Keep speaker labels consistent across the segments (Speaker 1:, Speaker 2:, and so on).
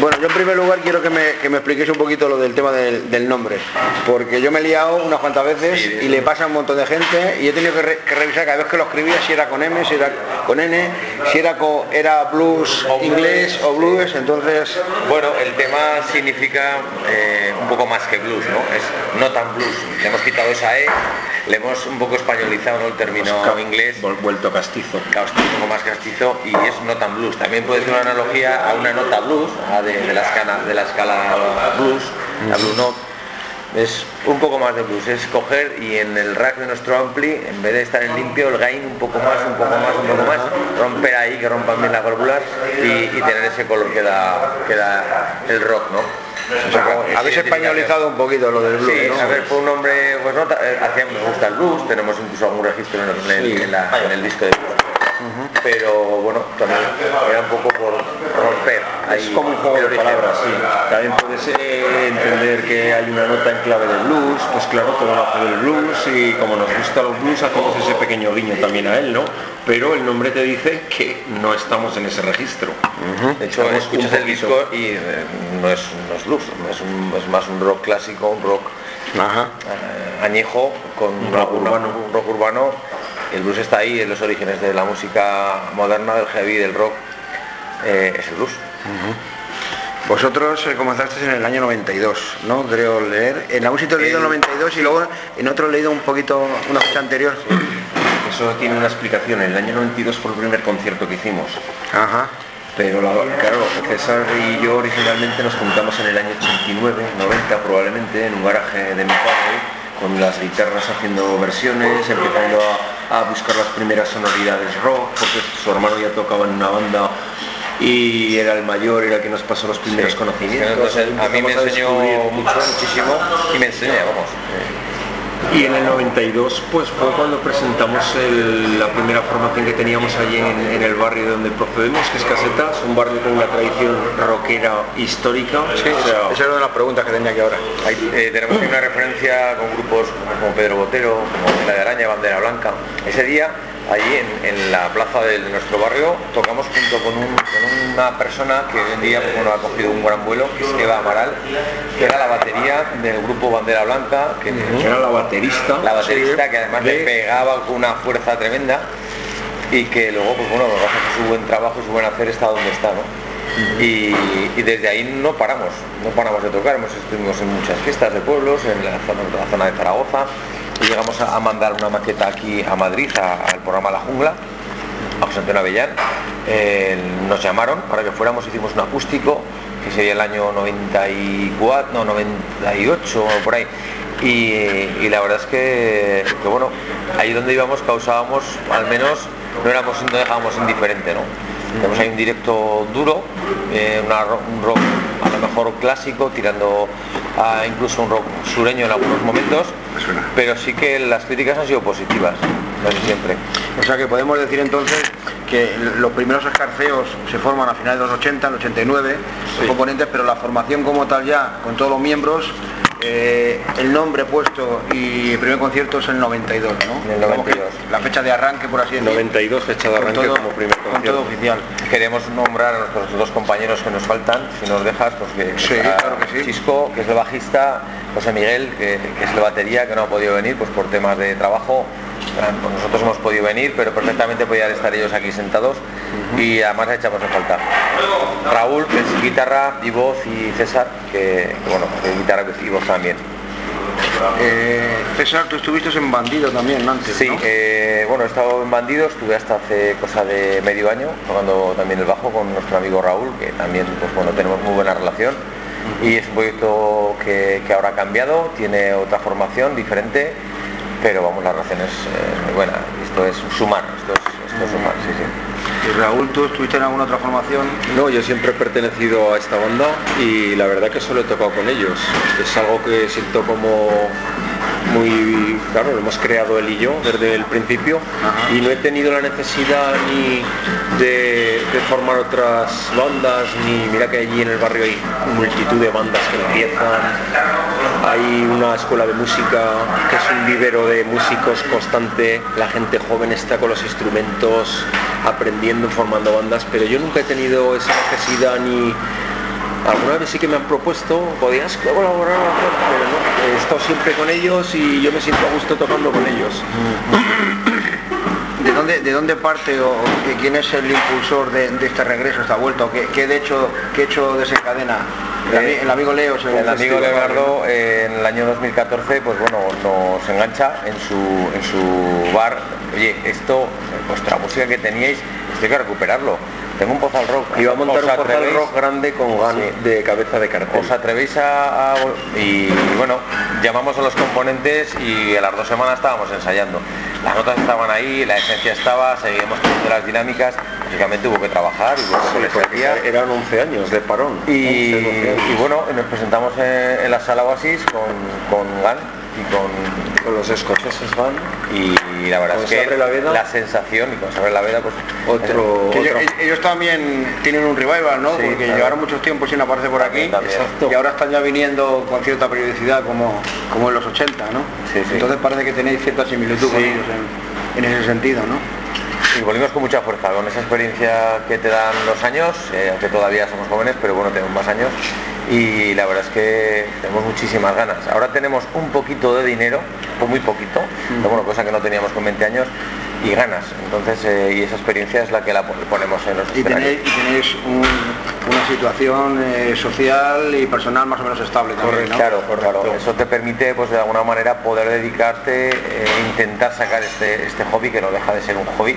Speaker 1: Bueno, yo en primer lugar quiero que me, que me expliquéis un poquito lo del tema del, del nombre, porque yo me he liado unas cuantas veces y le pasa a un montón de gente y he tenido que, re- que revisar cada vez que lo escribía si era con M, si era con N, si era, co- era blues inglés o blues, entonces
Speaker 2: Bueno, el tema significa eh, un poco más que blues, ¿no? Es no tan blues. Le hemos quitado esa E, le hemos un poco españolizado ¿no? el término inglés,
Speaker 3: vuelto castizo.
Speaker 2: castizo, un poco más castizo y es no tan blues. También puede ser una analogía a una nota blues, a de, de la escala, de la escala blues, la blue note. Es un poco más de blues, es coger y en el rack de nuestro ampli, en vez de estar en limpio, el gain un poco más, un poco más, un poco más, romper ahí, que rompan bien las válvulas y, y tener ese color que da, que da el rock, ¿no?
Speaker 1: o sea, habéis españolizado un poquito lo del blues,
Speaker 2: Sí,
Speaker 1: ¿no?
Speaker 2: a ver, fue un hombre, pues no, eh, me gusta el blues, tenemos incluso algún registro en el, en- en la- en el disco de blues. Pero bueno, también era un poco por romper.
Speaker 3: Es como un juego de
Speaker 2: origen.
Speaker 3: palabras, sí. También puedes eh, entender que hay una nota en clave de blues, pues claro, todo nace del blues y como nos gusta los blues hacemos ese pequeño guiño también a él, ¿no? Pero el nombre te dice que no estamos en ese registro.
Speaker 2: De hecho,
Speaker 3: Estamos
Speaker 2: escuchas el disco y eh, no, es, no es blues, es, un- es más un rock clásico, un rock
Speaker 1: Ajá.
Speaker 2: eh, añejo con un rock urbano. Un rock urbano. El blues está ahí en los orígenes de la música moderna, del heavy, del rock. eh, es el blues.
Speaker 1: Vosotros eh, comenzasteis en el año 92, ¿no? Creo leer. En algún sitio he leído el 92 y luego en otro he leído un poquito una fecha anterior.
Speaker 3: Eso tiene una explicación. En el año 92 fue el primer concierto que hicimos.
Speaker 1: Ajá.
Speaker 3: Pero la- claro, César y yo originalmente nos juntamos en el año 89, 90 probablemente, en un garaje de mi padre, con las guitarras haciendo versiones, empezando a, a buscar las primeras sonoridades rock, porque su hermano ya tocaba en una banda y era el mayor, era el que nos pasó los primeros conocimientos.
Speaker 2: Entonces, a mí me enseñó mucho, muchísimo y me enseña, vamos.
Speaker 3: y en el 92 pues fue cuando presentamos el- la primera formación que teníamos allí en, en el barrio donde procedemos, que es Casetas, un barrio con una tradición rockera histórica.
Speaker 1: Sí,
Speaker 3: O sea,
Speaker 1: esa era una de las preguntas que tenía aquí ahora.
Speaker 2: Eh, tenemos una referencia con grupos como Pedro Botero, como La de Araña, Bandera Blanca. Ese día, allí en, en la plaza de nuestro barrio, tocamos junto con, un- con una persona que hoy en día pues, bueno, ha cogido un gran vuelo, que es Eva Amaral, que era la batería del grupo Bandera Blanca, que
Speaker 3: era la baterista.
Speaker 2: la baterista que además
Speaker 3: de-
Speaker 2: le pegaba con una fuerza tremenda y que luego, pues bueno, gracias a su buen trabajo, su buen hacer está donde está, ¿no? Y, y desde ahí no paramos, no paramos de tocar, hemos estuvimos en muchas fiestas de pueblos, en la zona, la zona de Zaragoza, llegamos a, mandar una maqueta aquí a Madrid, al programa La Jungla, a José Antonio Avellán, Eh, nos llamaron para que fuéramos, hicimos un acústico, que sería el año 94, no, 98 o por ahí. Y, y la verdad es que, que, bueno, ahí donde íbamos causábamos, al menos no éramos, no dejábamos indiferente, ¿no? Tenemos ahí un directo duro, eh, una un rock a lo mejor clásico, tirando a incluso un rock sureño en algunos momentos, pero sí que las críticas han sido positivas, casi siempre.
Speaker 1: O sea que podemos decir entonces que los primeros escarceos se forman a finales de los 80, en el 89, los componentes, pero la formación como tal ya, con todos los miembros, eh, el nombre puesto y el primer concierto es el 92, ¿no?
Speaker 2: En el
Speaker 1: Digamos que
Speaker 2: 92.
Speaker 1: La fecha de arranque, por así decirlo.
Speaker 3: 92 fecha de arranque
Speaker 1: todo-
Speaker 3: como primer
Speaker 1: Con todo
Speaker 3: concierto.
Speaker 1: oficial.
Speaker 2: Queremos nombrar a nuestros dos compañeros que nos faltan, si nos dejas, pues que,
Speaker 1: Sí, claro que sí.
Speaker 2: Chisco, que es el bajista, José Miguel, que, que es el batería, que no ha podido venir pues por temas de trabajo. Pues nosotros hemos podido venir, pero perfectamente podían estar ellos aquí sentados y además echamos en falta. Raúl, que es guitarra y voz, y César, que, que, bueno, que es guitarra y voz también.
Speaker 1: Eh, César, tú estuviste en Bandido también antes,
Speaker 2: Sí,
Speaker 1: ¿no?
Speaker 2: eh, bueno, he estado en Bandido, estuve hasta hace cosa de medio año tocando también el bajo con nuestro amigo Raúl, que también pues bueno, tenemos muy buena relación. Y es un proyecto que, que ahora ha cambiado, tiene otra formación diferente, pero vamos, la relación es eh, muy buena. Esto es sumar, esto es, esto es sumar, sí, sí.
Speaker 1: Y Raúl, ¿tú estuviste en alguna otra formación?
Speaker 3: No, yo siempre he pertenecido a esta banda y la verdad que solo he tocado con ellos. Es algo que siento como muy, claro, lo hemos creado él y yo desde el principio
Speaker 1: Ajá.
Speaker 3: y no he tenido la necesidad ni de, de formar otras bandas, ni mira que allí en el barrio hay multitud de bandas que empiezan, hay una escuela de música que es un vivero de músicos constante, la gente joven está con los instrumentos, aprendiendo, formando bandas, pero yo nunca he tenido esa necesidad ni Alguna vez sí que me han propuesto, podías colaborar, pero no, he estado siempre con ellos y yo me siento a gusto tocando con ellos.
Speaker 1: ¿De dónde, ¿De dónde parte o quién es el impulsor de, de este regreso, esta vuelta? ¿O qué, qué de hecho, qué hecho desencadena? El,
Speaker 2: Eh,
Speaker 1: el amigo Leo,
Speaker 2: El amigo Leonardo eh, en el año 2014 pues bueno nos engancha en su, en su bar. Oye, esto, vuestra música que teníais, esto hay que recuperarlo. Tengo un pozal rock.
Speaker 3: Iba a montar
Speaker 2: ¿Os
Speaker 3: un pozal rock grande con gan
Speaker 2: Sí.
Speaker 3: de cabeza de cartel.
Speaker 2: ¿Os atrevéis a, a- y bueno, llamamos a los componentes y a las dos semanas estábamos ensayando. Las notas estaban ahí, la esencia estaba, seguimos teniendo las dinámicas, lógicamente hubo que trabajar, hubo que
Speaker 3: Sí, eran 11 años de parón.
Speaker 2: Y,
Speaker 3: 11, 12 años.
Speaker 2: y bueno, nos presentamos en, en la sala Oasis con, con Gan y con
Speaker 3: con los escoceses van.
Speaker 2: y la verdad es que
Speaker 3: la Veda.
Speaker 2: sensación y con Sabre la Veda pues
Speaker 3: Otro,
Speaker 1: ellos, también tienen un revival, ¿no?
Speaker 2: Sí,
Speaker 1: Porque
Speaker 2: claro.
Speaker 1: llevaron muchos tiempos sin aparecer por aquí
Speaker 2: También,
Speaker 1: y ahora están ya viniendo con cierta periodicidad como, como en los 80, ¿no?
Speaker 2: Sí, sí.
Speaker 1: Entonces parece que tenéis cierta similitud con
Speaker 2: Sí.
Speaker 1: ellos en, en ese sentido, ¿no?
Speaker 2: y volvimos con mucha fuerza, con esa experiencia que te dan los años, eh, aunque todavía somos jóvenes, pero bueno, tenemos más años y la verdad es que tenemos muchísimas ganas. Ahora tenemos un poquito de dinero, pues muy poquito, pero bueno, cosa que no teníamos con 20 años y ganas. Entonces, eh, y esa experiencia es la que la pon- ponemos en los
Speaker 1: Y tenéis, y tenéis un- una situación eh, social y personal más o menos estable también, ¿no?
Speaker 2: Claro, claro. Eso te permite, pues de alguna manera, poder dedicarte, e intentar sacar este, este hobby, que no deja de ser un hobby,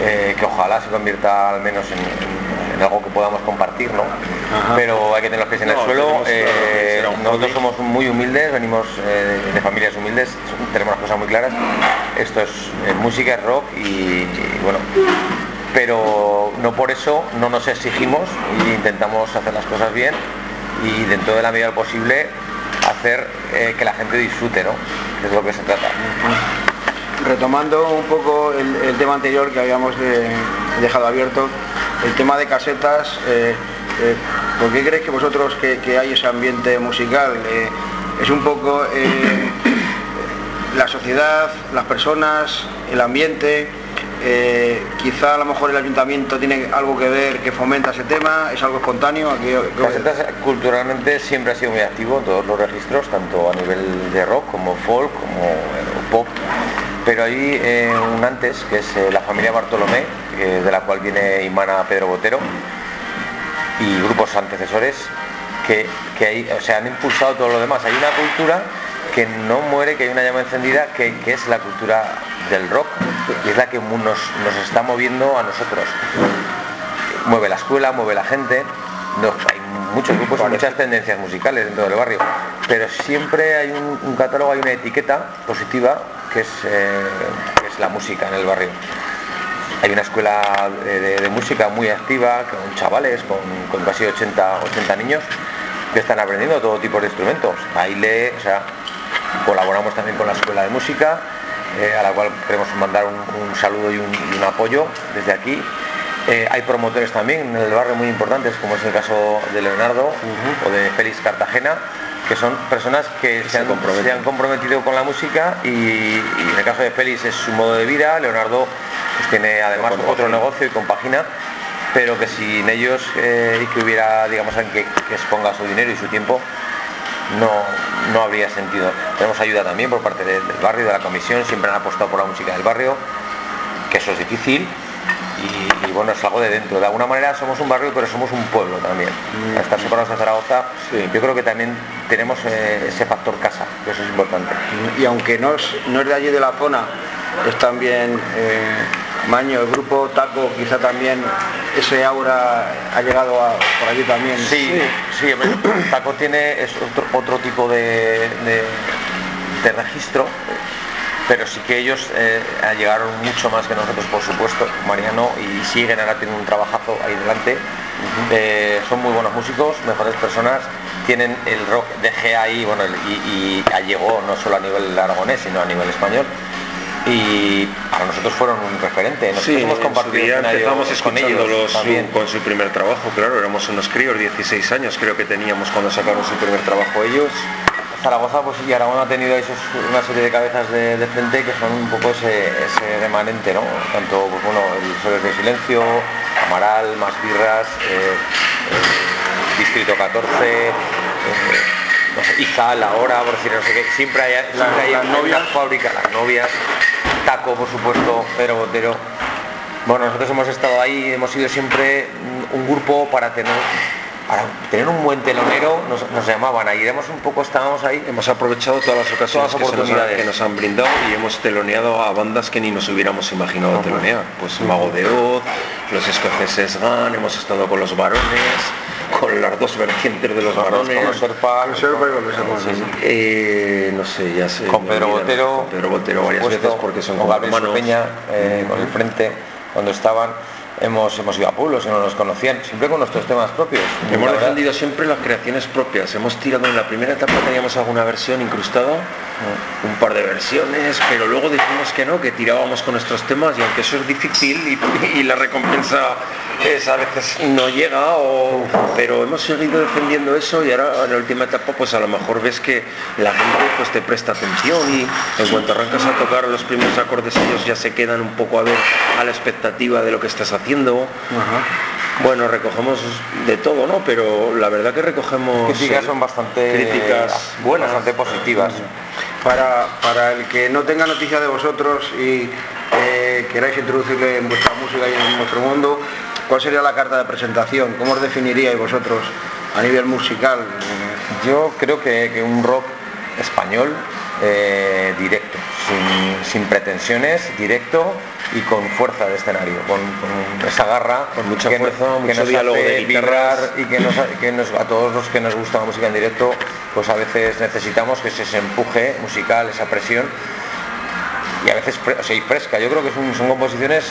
Speaker 2: eh, que ojalá se convierta al menos en, en- en algo que podamos compartir, ¿no?
Speaker 1: Ajá.
Speaker 2: Pero hay que tener los pies en
Speaker 3: No,
Speaker 2: el suelo.
Speaker 3: tenemos
Speaker 2: eh, nosotros somos muy humildes, venimos eh, de familias humildes, tenemos las cosas muy claras. Esto es eh, música, es rock y, y, bueno, pero no por eso no nos exigimos e intentamos hacer las cosas bien y dentro de la medida posible hacer eh, que la gente disfrute, ¿no? Que es lo que se trata.
Speaker 1: Retomando un poco el, el tema anterior que habíamos dejado abierto, el tema de casetas, eh, eh, ¿por qué creéis que vosotros que, que hay ese ambiente musical? eh, es un poco la sociedad, las personas, el ambiente, quizá a lo mejor el ayuntamiento tiene algo que ver que fomenta ese tema, es algo espontáneo. Aquí,
Speaker 2: Casetas culturalmente siempre ha sido muy activo en todos los registros, tanto a nivel de rock como folk, como pop. Pero hay eh, un antes, que es eh, la familia Bartolomé, que- de la cual viene Imana Pedro Botero, y grupos antecesores que, que ahí, o sea, han impulsado todo lo demás. Hay una cultura que no muere, que hay una llama encendida, que, que es la cultura del rock, y es la que nos, nos está moviendo a nosotros. Mueve la escuela, mueve la gente, no, hay muchos grupos y muchas tendencias musicales dentro del barrio, pero siempre hay un, un catálogo, hay una etiqueta positiva que es, eh, que es la música en el barrio. Hay una escuela de, de- de música muy activa, con chavales, con, con casi 80, 80 niños, que están aprendiendo todo tipo de instrumentos. Baile, o sea, colaboramos también con la escuela de música, eh, a la cual queremos mandar un, un saludo y un, y un apoyo desde aquí. Eh, hay promotores también en el barrio muy importantes, como es el caso de Leonardo o de Félix Cartagena, que son personas que se han,
Speaker 3: comprometen.
Speaker 2: se han comprometido con la música y, y en el caso de Félix es su modo de vida, Leonardo pues, tiene además otro negocio y compagina, pero que sin ellos eh, y que hubiera, digamos, alguien que, que exponga su dinero y su tiempo, no, no habría sentido. Tenemos ayuda también por parte de- del barrio, de la comisión, siempre han apostado por la música del barrio, que eso es difícil. Y, y bueno, es algo de dentro. De alguna manera somos un barrio, pero somos un pueblo también. Al estar separados de Zaragoza,
Speaker 3: Sí.
Speaker 2: yo creo que también tenemos eh, ese factor casa, que eso es importante.
Speaker 1: y aunque no es, no es de allí de la zona, es también eh, Maño, el grupo Taco, quizá también ese aura ha llegado a- por allí también.
Speaker 2: Sí, sí, Taco tiene es otro, otro tipo de, de- de registro, pero sí que ellos eh, llegaron mucho más que nosotros, por supuesto, Mariano, y siguen, ahora tienen un trabajazo ahí delante. Eh, son muy buenos músicos, mejores personas, tienen el rock de GAI, bueno, y, y ya llegó no solo a nivel aragonés, sino a nivel español. Y para nosotros fueron un referente. Nosotros
Speaker 3: Sí,
Speaker 2: hemos compartido escenario
Speaker 3: empezamos
Speaker 2: con ellos
Speaker 3: escuchándolos
Speaker 2: también.
Speaker 3: su- con su primer trabajo, claro, éramos unos críos, 16 años creo que teníamos cuando sacaron su primer trabajo ellos.
Speaker 2: Zaragoza pues y Aragón ha tenido sus- una serie de cabezas de, de frente que son un poco ese, ese remanente, ¿no? Tanto pues, bueno, el Soles de Silencio, Amaral, Más Birras, eh, eh, Distrito 14, eh, no sé, Izal ahora, por decir no sé qué, siempre hay, siempre hay
Speaker 1: las novias.
Speaker 2: fábrica, las novias, Taco por supuesto, Pedro Botero. Bueno, nosotros hemos estado ahí, hemos sido siempre un grupo para tener para tener un buen telonero, nos, nos llamaban, ahí iremos un poco, estábamos ahí,
Speaker 3: Hemos aprovechado todas las ocasiones
Speaker 2: Todas las
Speaker 3: que, se nos han,
Speaker 2: oportunidades.
Speaker 3: que nos han brindado y hemos teloneado a bandas que ni nos hubiéramos imaginado telonear. Pues Mago de Oz, los escoceses GAN, hemos estado con los varones, con las dos vertientes de los varones.
Speaker 2: con los Serpa,
Speaker 1: Con Serpa y con los Serpa,
Speaker 2: sí, sí.
Speaker 3: Eh, no sé, ya sé.
Speaker 2: con Pedro
Speaker 3: olvidan.
Speaker 2: Botero,
Speaker 3: Con Pedro Botero varias veces porque son
Speaker 2: con Gabriel
Speaker 3: hermanos.
Speaker 2: Peña, con el frente, cuando estaban, hemos, hemos ido a pueblos y no nos conocían, siempre con nuestros temas propios.
Speaker 3: Hemos defendido siempre las creaciones propias. Hemos tirado en la primera etapa teníamos alguna versión incrustada, un par de versiones, pero luego dijimos que no, que tirábamos con nuestros temas y aunque eso es difícil y, y la recompensa es a veces no llega, o- pero hemos seguido defendiendo eso y ahora en la última etapa pues a lo mejor ves que la gente pues te presta atención y en cuanto arrancas a tocar los primeros acordes ellos ya se quedan un poco a ver a la expectativa de lo que estás haciendo. Bueno, recogemos de todo, ¿no? Pero la verdad que recogemos
Speaker 2: críticas son bastante
Speaker 3: críticas buenas.
Speaker 2: bastante positivas.
Speaker 1: Para, para el que no tenga noticia de vosotros y eh, queráis introducirle en vuestra música y en vuestro mundo, ¿cuál sería la carta de presentación? ¿Cómo os definiríais vosotros a nivel musical?
Speaker 2: Yo creo que, que un rock español eh, directo, sin, sin pretensiones, directo y con fuerza de escenario, con, con esa garra,
Speaker 3: Con mucha
Speaker 2: que,
Speaker 3: fuerza,
Speaker 2: nos- que nos
Speaker 3: diálogo
Speaker 2: hace
Speaker 3: de
Speaker 2: vibrar y que, nos, que nos- a todos los que nos gusta la música en directo, pues a veces necesitamos que se, se empuje musical, esa presión y a veces o sea, y fresca. Yo creo que son, son composiciones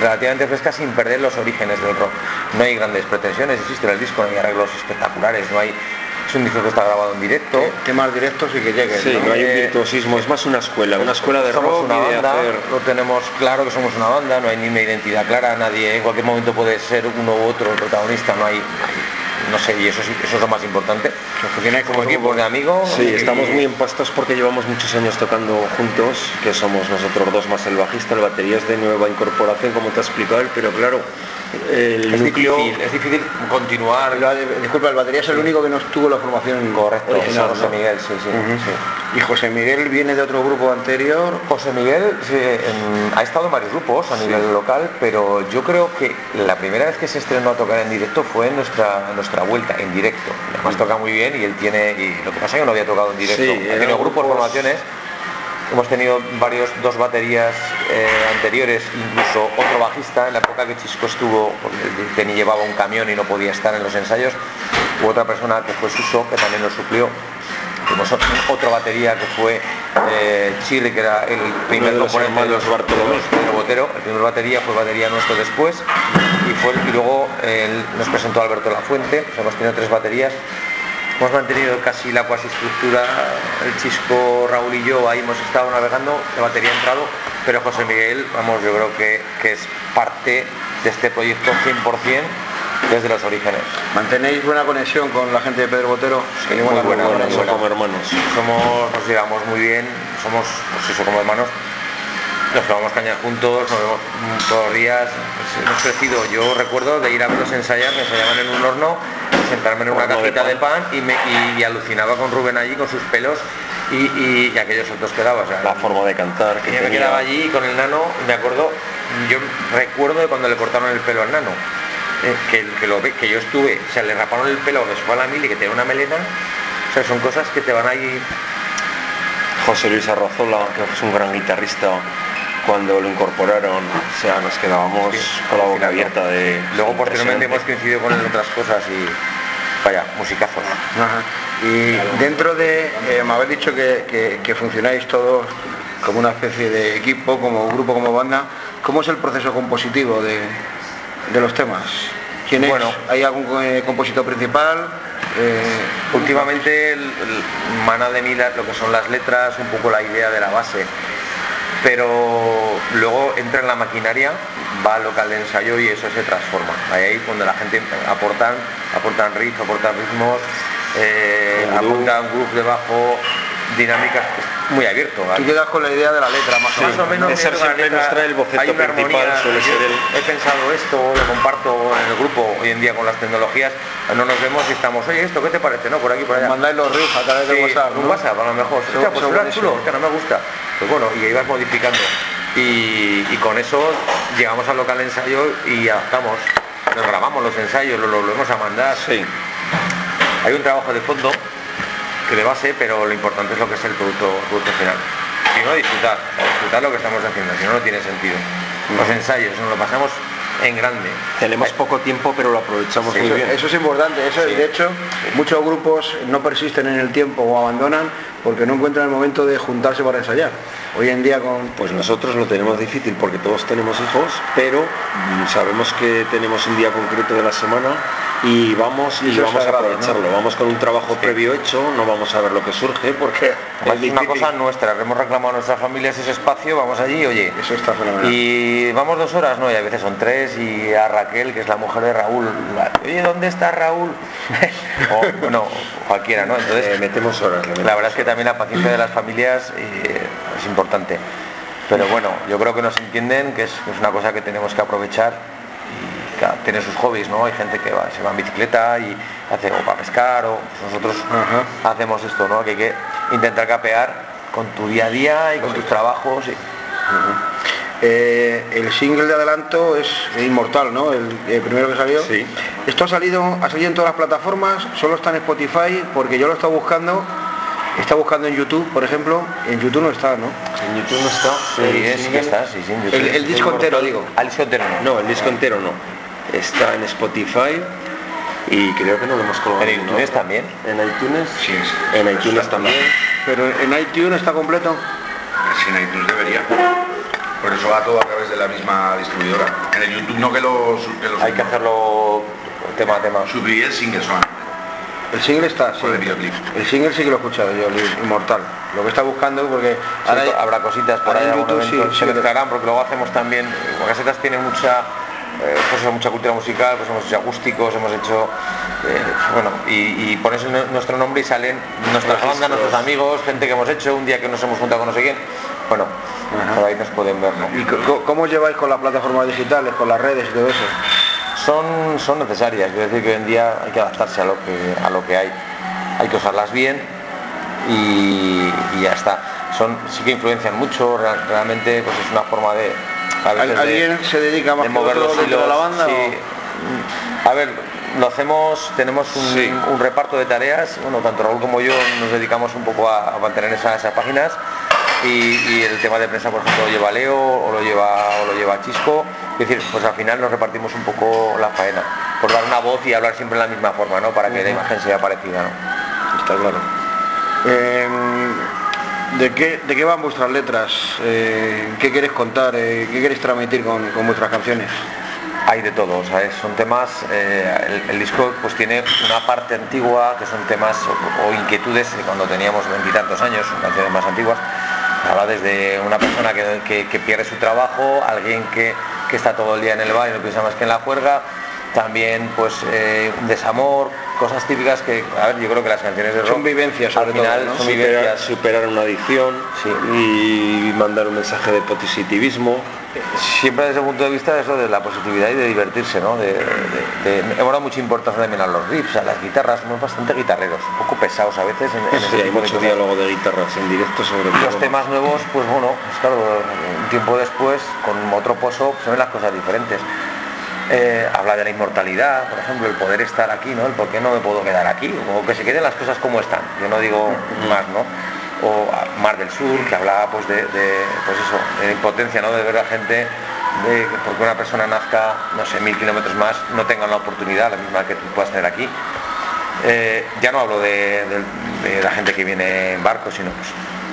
Speaker 2: relativamente frescas sin perder los orígenes del rock. No hay grandes pretensiones, existe en el disco, no hay arreglos espectaculares, no hay. Es un disco que está grabado en directo.
Speaker 1: Temas directos y que lleguen.
Speaker 3: Sí,
Speaker 1: ¿no?
Speaker 3: no hay un
Speaker 2: Eh,
Speaker 3: virtuosismo, es más una escuela, una escuela de
Speaker 2: somos
Speaker 3: rock
Speaker 2: una
Speaker 3: y de
Speaker 2: banda,
Speaker 3: hacer...
Speaker 2: lo tenemos claro que somos una banda, no hay ni una identidad clara, nadie en cualquier momento puede ser uno u otro el protagonista, no hay, no sé, y eso sí, eso es lo más importante.
Speaker 1: Como grupo.
Speaker 2: de amigos.
Speaker 3: Sí,
Speaker 2: y-
Speaker 3: estamos muy empastos porque llevamos muchos años tocando juntos, que somos nosotros dos más el bajista, el batería es de nueva incorporación, como te ha explicado él, pero claro, el
Speaker 2: es
Speaker 3: núcleo...
Speaker 2: difícil, es difícil continuar.
Speaker 1: El- Disculpa, el batería es el único que no tuvo la formación
Speaker 2: Correcto,
Speaker 1: original.
Speaker 2: José
Speaker 1: ¿no?
Speaker 2: Miguel, sí, sí.
Speaker 1: Y José Miguel viene de otro grupo anterior.
Speaker 2: José Miguel sí, en- ha estado en varios grupos a nivel local, pero yo creo que la primera vez que se estrenó a tocar en directo fue en nuestra, en nuestra vuelta, en directo. Además toca muy bien y él tiene, y lo que pasa es que no había tocado en directo.
Speaker 3: Sí,
Speaker 2: ha tenido grupos, formaciones. Hemos tenido varios, dos baterías eh, anteriores, incluso otro bajista en la época que Chisco estuvo, porque Teni llevaba un camión y no podía estar en los ensayos, u otra persona que fue Suso, que también nos suplió. Tuvimos otro, batería que fue eh, Chile, que era el primer
Speaker 3: de
Speaker 2: componente de
Speaker 3: hermanos
Speaker 2: los. Pedro Botero. El primer batería fue batería nuestro después y, fue, y luego nos presentó Alberto Lafuente. Sea, hemos tenido tres baterías. Hemos mantenido casi la cuasi estructura, el Chisco, Raúl y yo, ahí hemos estado navegando, la batería ha entrado, pero José Miguel, vamos, yo creo que, que es parte de este proyecto 100% desde los orígenes.
Speaker 1: ¿Mantenéis buena conexión con la gente de Pedro Botero?
Speaker 2: Sí, muy buena,
Speaker 3: como hermanos.
Speaker 2: Somos, nos llevamos muy bien, somos, pues eso, como hermanos. Nos tomamos caña juntos, nos vemos todos los días. pues, hemos crecido. Yo recuerdo de ir a verlos ensayar, que ensayaban en un horno, sentarme en una
Speaker 3: Horno de
Speaker 2: cajita de pan, y, me, y- y alucinaba con Rubén allí, con sus pelos y, y- y aquellos saltos que daba. o sea,
Speaker 3: La forma de cantar que
Speaker 2: yo me quedaba allí con el nano, me acuerdo, yo recuerdo de cuando le cortaron el pelo al nano, eh, que, que lo que yo estuve, o sea, le raparon el pelo, que se fue a la mili, que tenía una melena, o sea, son cosas que te van ahí,
Speaker 3: José Luis Arrazola, que es un gran guitarrista, cuando lo incorporaron, o sea, nos quedábamos
Speaker 2: Sí,
Speaker 3: con la boca abierta de...
Speaker 2: luego posteriormente hemos coincidido con él en otras cosas y, vaya, musicazos.
Speaker 1: Ajá. Y dentro de, eh, me habéis dicho que, que- que funcionáis todos como una especie de equipo, como grupo, como banda, ¿cómo es el proceso compositivo de, de los temas? ¿Quién es?
Speaker 2: Bueno.
Speaker 1: ¿Hay algún eh, compositor principal? Eh,
Speaker 2: Últimamente el, el mana de mí la- lo que son las letras, un poco la idea de la base, pero luego entra en la maquinaria, va al local de ensayo y eso se transforma. Ahí ahí donde la gente aportan, aportan riff, aportan ritmos, eh,
Speaker 3: Un groove.
Speaker 2: aportan groove de bajo, dinámicas, es muy abierto.
Speaker 1: tú quedas con la idea de la letra, más o
Speaker 2: Más
Speaker 1: menos.
Speaker 2: o menos viendo la
Speaker 3: siempre nos trae el boceto
Speaker 2: hay una
Speaker 3: principal,
Speaker 2: armonía,
Speaker 3: suele
Speaker 2: yo
Speaker 3: ser el-
Speaker 2: he pensado esto, lo comparto en el grupo hoy en día con las tecnologías, no nos vemos y estamos, oye, ¿esto qué te parece? No, por aquí, por allá.
Speaker 1: Mandáis los riffs a través de
Speaker 2: Sí,
Speaker 1: WhatsApp.
Speaker 2: un
Speaker 1: ¿no?
Speaker 2: WhatsApp a lo mejor. Hostia, pues era
Speaker 1: buenísimo.
Speaker 2: chulo, que no me gusta. Pues bueno, y ahí vas modificando. Y, y con eso llegamos al local de ensayo y adaptamos. Nos grabamos los ensayos, lo volvemos a mandar.
Speaker 3: Sí.
Speaker 2: Hay un trabajo de fondo que de base, pero lo importante es lo que es el producto, producto final. Si no, disfrutar, disfrutar lo que estamos haciendo, si no, no tiene sentido. Los ensayos, nos lo pasamos en grande.
Speaker 3: Tenemos poco tiempo, pero lo aprovechamos muy
Speaker 1: Eso,
Speaker 3: bien.
Speaker 1: eso es importante, eso
Speaker 2: Sí.
Speaker 1: de hecho muchos grupos no persisten en el tiempo o abandonan porque no encuentran el momento de juntarse para ensayar. Hoy en día con
Speaker 3: Pues nosotros lo tenemos difícil porque todos tenemos hijos, pero mm, sabemos que tenemos un día concreto de la semana y vamos y
Speaker 1: es
Speaker 3: vamos a aprovecharlo. Vamos con un trabajo previo hecho, no vamos a ver lo que surge porque
Speaker 2: es una cosa nuestra, hemos reclamado a nuestras familias ese espacio, vamos allí, oye,
Speaker 1: eso está fenomenal.
Speaker 2: Y vamos dos horas, no, y a veces son tres, y a Raquel, que es la mujer de Raúl, oye, ¿dónde está Raúl? o, bueno, cualquiera, ¿no?
Speaker 3: Eh,
Speaker 2: Entonces,
Speaker 3: metemos horas. metemos
Speaker 2: la verdad es que también la paciencia de las familias eh, es importante. Pero bueno, yo creo que nos entienden que es, una cosa que tenemos que aprovechar y claro, tiene sus hobbies, ¿no? Hay gente que va, se va en bicicleta y hace o para pescar o pues nosotros hacemos esto, ¿no? Que hay que intentar capear con tu día a día y con tus trabajos. y-
Speaker 1: Eh, el single de adelanto es inmortal, ¿no? El, el primero que salió.
Speaker 3: Sí.
Speaker 1: Esto ha salido, ha salido en todas las plataformas, solo está en Spotify, porque yo lo he estado buscando, está buscando en YouTube, por ejemplo, en YouTube no está, ¿no?
Speaker 3: En YouTube no está.
Speaker 2: Sí, es que está, sí, sí, en YouTube.
Speaker 1: El, el disco entero, digo.
Speaker 2: Al disco entero no.
Speaker 3: No, el disco entero no. Está en Spotify y creo que no lo hemos colgado.
Speaker 2: En iTunes también.
Speaker 3: En iTunes.
Speaker 4: Sí, es-
Speaker 3: En iTunes
Speaker 4: está
Speaker 3: también.
Speaker 1: Pero en iTunes está completo.
Speaker 4: Si en iTunes debería. Por eso va todo a través de la misma distribuidora. En el YouTube no que los que los
Speaker 2: Hay que hacerlo tema a tema.
Speaker 4: subí el single solamente.
Speaker 1: El single está, sí.
Speaker 4: El
Speaker 1: single sí que lo he escuchado yo, el inmortal. Lo que está buscando, porque
Speaker 2: Ahora habrá cositas por ahí,
Speaker 1: en YouTube sí,
Speaker 2: se mezclarán, porque luego hacemos también, Guacasetas tiene mucha, eh, pues mucha cultura musical, pues hemos hecho acústicos, hemos hecho, eh, bueno, y, y pones nuestro nombre y salen nuestras bandas, nuestros amigos, gente que hemos hecho, un día que nos hemos juntado con no sé quién, bueno, por ahí nos pueden ver, ¿no?
Speaker 1: ¿Y cómo lleváis con las plataformas digitales, con las redes y todo eso?
Speaker 2: Son, son necesarias, quiero decir que hoy en día hay que adaptarse a lo que, a lo que hay. Hay que usarlas bien y, y ya está. Son, sí que influencian mucho, real- realmente pues es una forma de... a veces de-
Speaker 1: ¿Alguien se dedica más
Speaker 2: de mover los
Speaker 1: dentro de
Speaker 2: hilos.
Speaker 1: la banda?
Speaker 2: sí.
Speaker 1: o-
Speaker 2: A ver, lo hacemos, tenemos un,
Speaker 3: Sí.
Speaker 2: un reparto de tareas, bueno, tanto Raúl como yo nos dedicamos un poco a, a mantener esa- esas páginas y, y el tema de prensa, por ejemplo, lo lleva Leo o lo lleva, o lo lleva Chisco, es decir, pues al final nos repartimos un poco la faena, por dar una voz y hablar siempre en la misma forma, ¿no? Para que la imagen sea parecida, ¿no?
Speaker 1: Está claro. Eh, ¿de, qué, ¿De qué van vuestras letras? Eh, ¿Qué queréis contar? Eh, ¿Qué queréis transmitir con, con vuestras canciones?
Speaker 2: Hay de todo, ¿sabes? Son temas, eh, el, el disco pues tiene una parte antigua que son temas o, o inquietudes de cuando teníamos veintitantos años, son canciones más antiguas. Habla desde una persona que, que- que pierde su trabajo, alguien que, que está todo el día en el bar y no piensa más que en la juerga, también pues eh, desamor, cosas típicas que, a ver, yo creo que las canciones de rock
Speaker 1: Son vivencias,
Speaker 2: al final
Speaker 1: todo, ¿no?
Speaker 2: son
Speaker 3: Superar,
Speaker 2: vivencias.
Speaker 3: superar una adicción
Speaker 2: Sí.
Speaker 3: y mandar un mensaje de positivismo.
Speaker 2: Siempre desde el punto de vista de eso de la positividad y de divertirse, ¿no? De, de- de- hemos dado mucha importancia también a los riffs, a las guitarras, somos bastante guitarreros, un poco pesados a veces en, en
Speaker 3: Sí,
Speaker 2: ese
Speaker 3: hay
Speaker 2: de
Speaker 3: mucho diálogo de guitarras en directo sobre
Speaker 2: los
Speaker 3: todo.
Speaker 2: temas nuevos, pues bueno, pues claro, un tiempo después, con otro pozo, se ven las cosas diferentes. Eh, habla de la inmortalidad, por ejemplo, el poder estar aquí, ¿no? El por qué no me puedo quedar aquí, o que se queden las cosas como están. Yo no digo más, ¿no? O Mar del Sur, que hablaba pues de, pues eso, de impotencia, ¿no? De ver a gente porque una persona nazca, no sé, mil kilómetros más, no tenga una oportunidad, la misma que tú puedas tener aquí. Eh, ya no hablo de, de- la gente que viene en barco, sino pues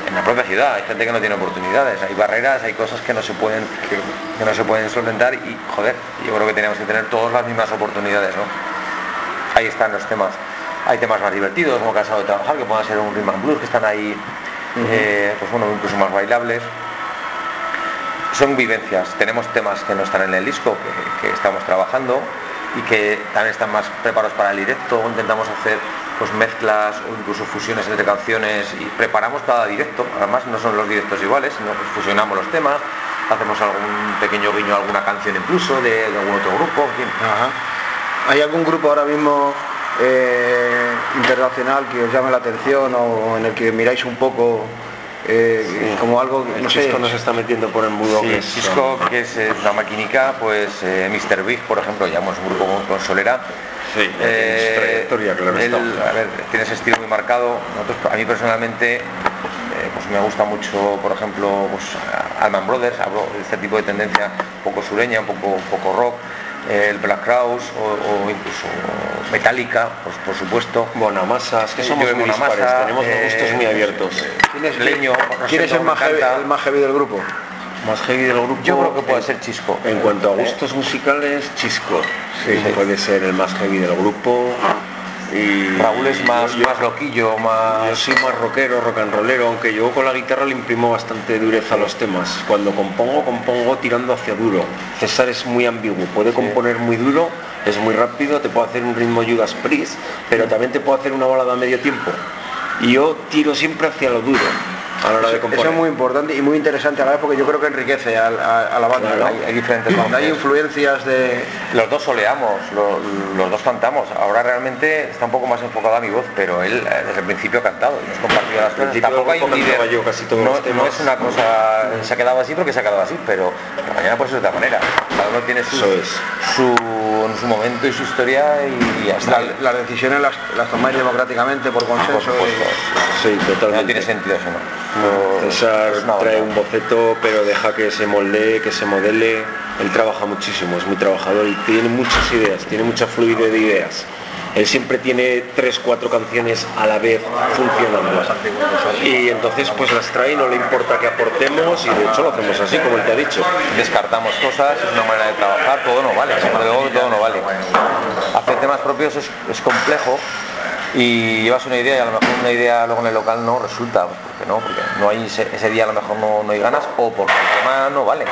Speaker 2: en la propia ciudad, hay gente que no tiene oportunidades, hay barreras, hay cosas que no se pueden, que no se pueden solventar y joder, yo creo que tenemos que tener todas las mismas oportunidades, ¿no? Ahí están los temas. Hay temas más divertidos, como Cansado de Trabajar, que puedan ser un rhythm and blues, que están ahí, eh, pues bueno, incluso más bailables. Son vivencias. Tenemos temas que no están en el disco, que, que estamos trabajando y que también están más preparados para el directo. Intentamos hacer pues mezclas o incluso fusiones entre canciones y preparamos cada directo. Además no son los directos iguales, sino que fusionamos los temas, hacemos algún pequeño guiño a alguna canción incluso de, de algún otro grupo.
Speaker 1: Ajá. ¿Hay algún grupo ahora mismo eh, internacional que os llame la atención o en el que miráis un poco eh, como algo,
Speaker 3: El
Speaker 1: no sé,
Speaker 3: Chisco nos está metiendo por el mudo.
Speaker 2: Sí,
Speaker 3: que es-
Speaker 2: Cisco, que es eh, una maquinica, pues eh, Mr. Big, por ejemplo, llamamos un grupo con, Solera.
Speaker 3: Sí, su trayectoria, claro
Speaker 2: él, a ver, tiene ese estilo muy marcado. Nosotros, a mí personalmente, eh, pues me gusta mucho, por ejemplo, pues, a- Allman Brothers, hablo de este tipo de tendencia un poco sureña, un poco, un poco rock, eh, el Black Crowes o, o incluso Metallica, pues, por supuesto.
Speaker 3: Bonamassa, es que
Speaker 2: Sí,
Speaker 3: somos
Speaker 2: yo
Speaker 3: muy dispares, tenemos
Speaker 2: eh,
Speaker 3: gustos muy abiertos.
Speaker 1: ¿quién es,
Speaker 2: Leño,
Speaker 1: quién es el, más heavy, el más heavy del grupo?
Speaker 3: Más heavy del grupo.
Speaker 2: Yo creo que puede
Speaker 3: en-
Speaker 2: ser Chisco.
Speaker 3: En cuanto a
Speaker 2: Eh,
Speaker 3: gustos musicales, Chisco.
Speaker 2: Sí, sí.
Speaker 3: Puede ser el más heavy del grupo. Y
Speaker 2: Raúl es más,
Speaker 3: yo-
Speaker 2: más loquillo, más...
Speaker 3: Yo soy más rockero, rock and rollero, aunque yo con la guitarra le imprimo bastante dureza a los temas. Cuando compongo, compongo tirando hacia duro. César es muy ambiguo, puede componer muy duro, es muy rápido, te puede hacer un ritmo Judas Priest, pero también te puede hacer una balada a medio tiempo. Y yo tiro siempre hacia lo duro a la hora de
Speaker 1: Eso,
Speaker 3: componer.
Speaker 1: eso es muy importante y muy interesante a la vez porque yo creo que enriquece a, a la banda.
Speaker 2: Claro,
Speaker 1: ¿no?
Speaker 2: hay- hay diferentes
Speaker 1: Cuando hay influencias de...
Speaker 2: Los dos soleamos, lo- los dos cantamos. Ahora realmente está un poco más enfocada mi voz, pero él eh, desde el principio ha cantado y nos compartido las cosas. Tampoco hay un líder.
Speaker 3: yo casi todos
Speaker 2: no,
Speaker 3: los temas.
Speaker 2: no es una cosa, se ha quedado así porque se ha quedado así, pero mañana puede ser de otra manera. Cada uno tiene su,
Speaker 3: Eso es.
Speaker 2: su, su momento y su historia y
Speaker 1: la- las decisiones las, las tomáis democráticamente por
Speaker 2: Por
Speaker 1: consenso.
Speaker 3: Sí, totalmente.
Speaker 2: No tiene sentido eso, ¿no?
Speaker 3: César trae un boceto, pero deja que se moldee, que se modele. Él trabaja muchísimo, es muy trabajador y tiene muchas ideas, tiene mucha fluidez de ideas. Él siempre tiene tres, cuatro canciones a la vez funcionando. Y entonces pues las trae, no le importa que aportemos y de hecho lo hacemos así, como él te ha dicho.
Speaker 2: descartamos cosas, es una manera de trabajar, todo no vale, todo no vale. Hacer temas propios es, es complejo y llevas una idea y a lo mejor una idea luego en el local no resulta, pues, porque no, porque no hay ese, día a lo mejor no, no hay ganas o porque el tema no vale,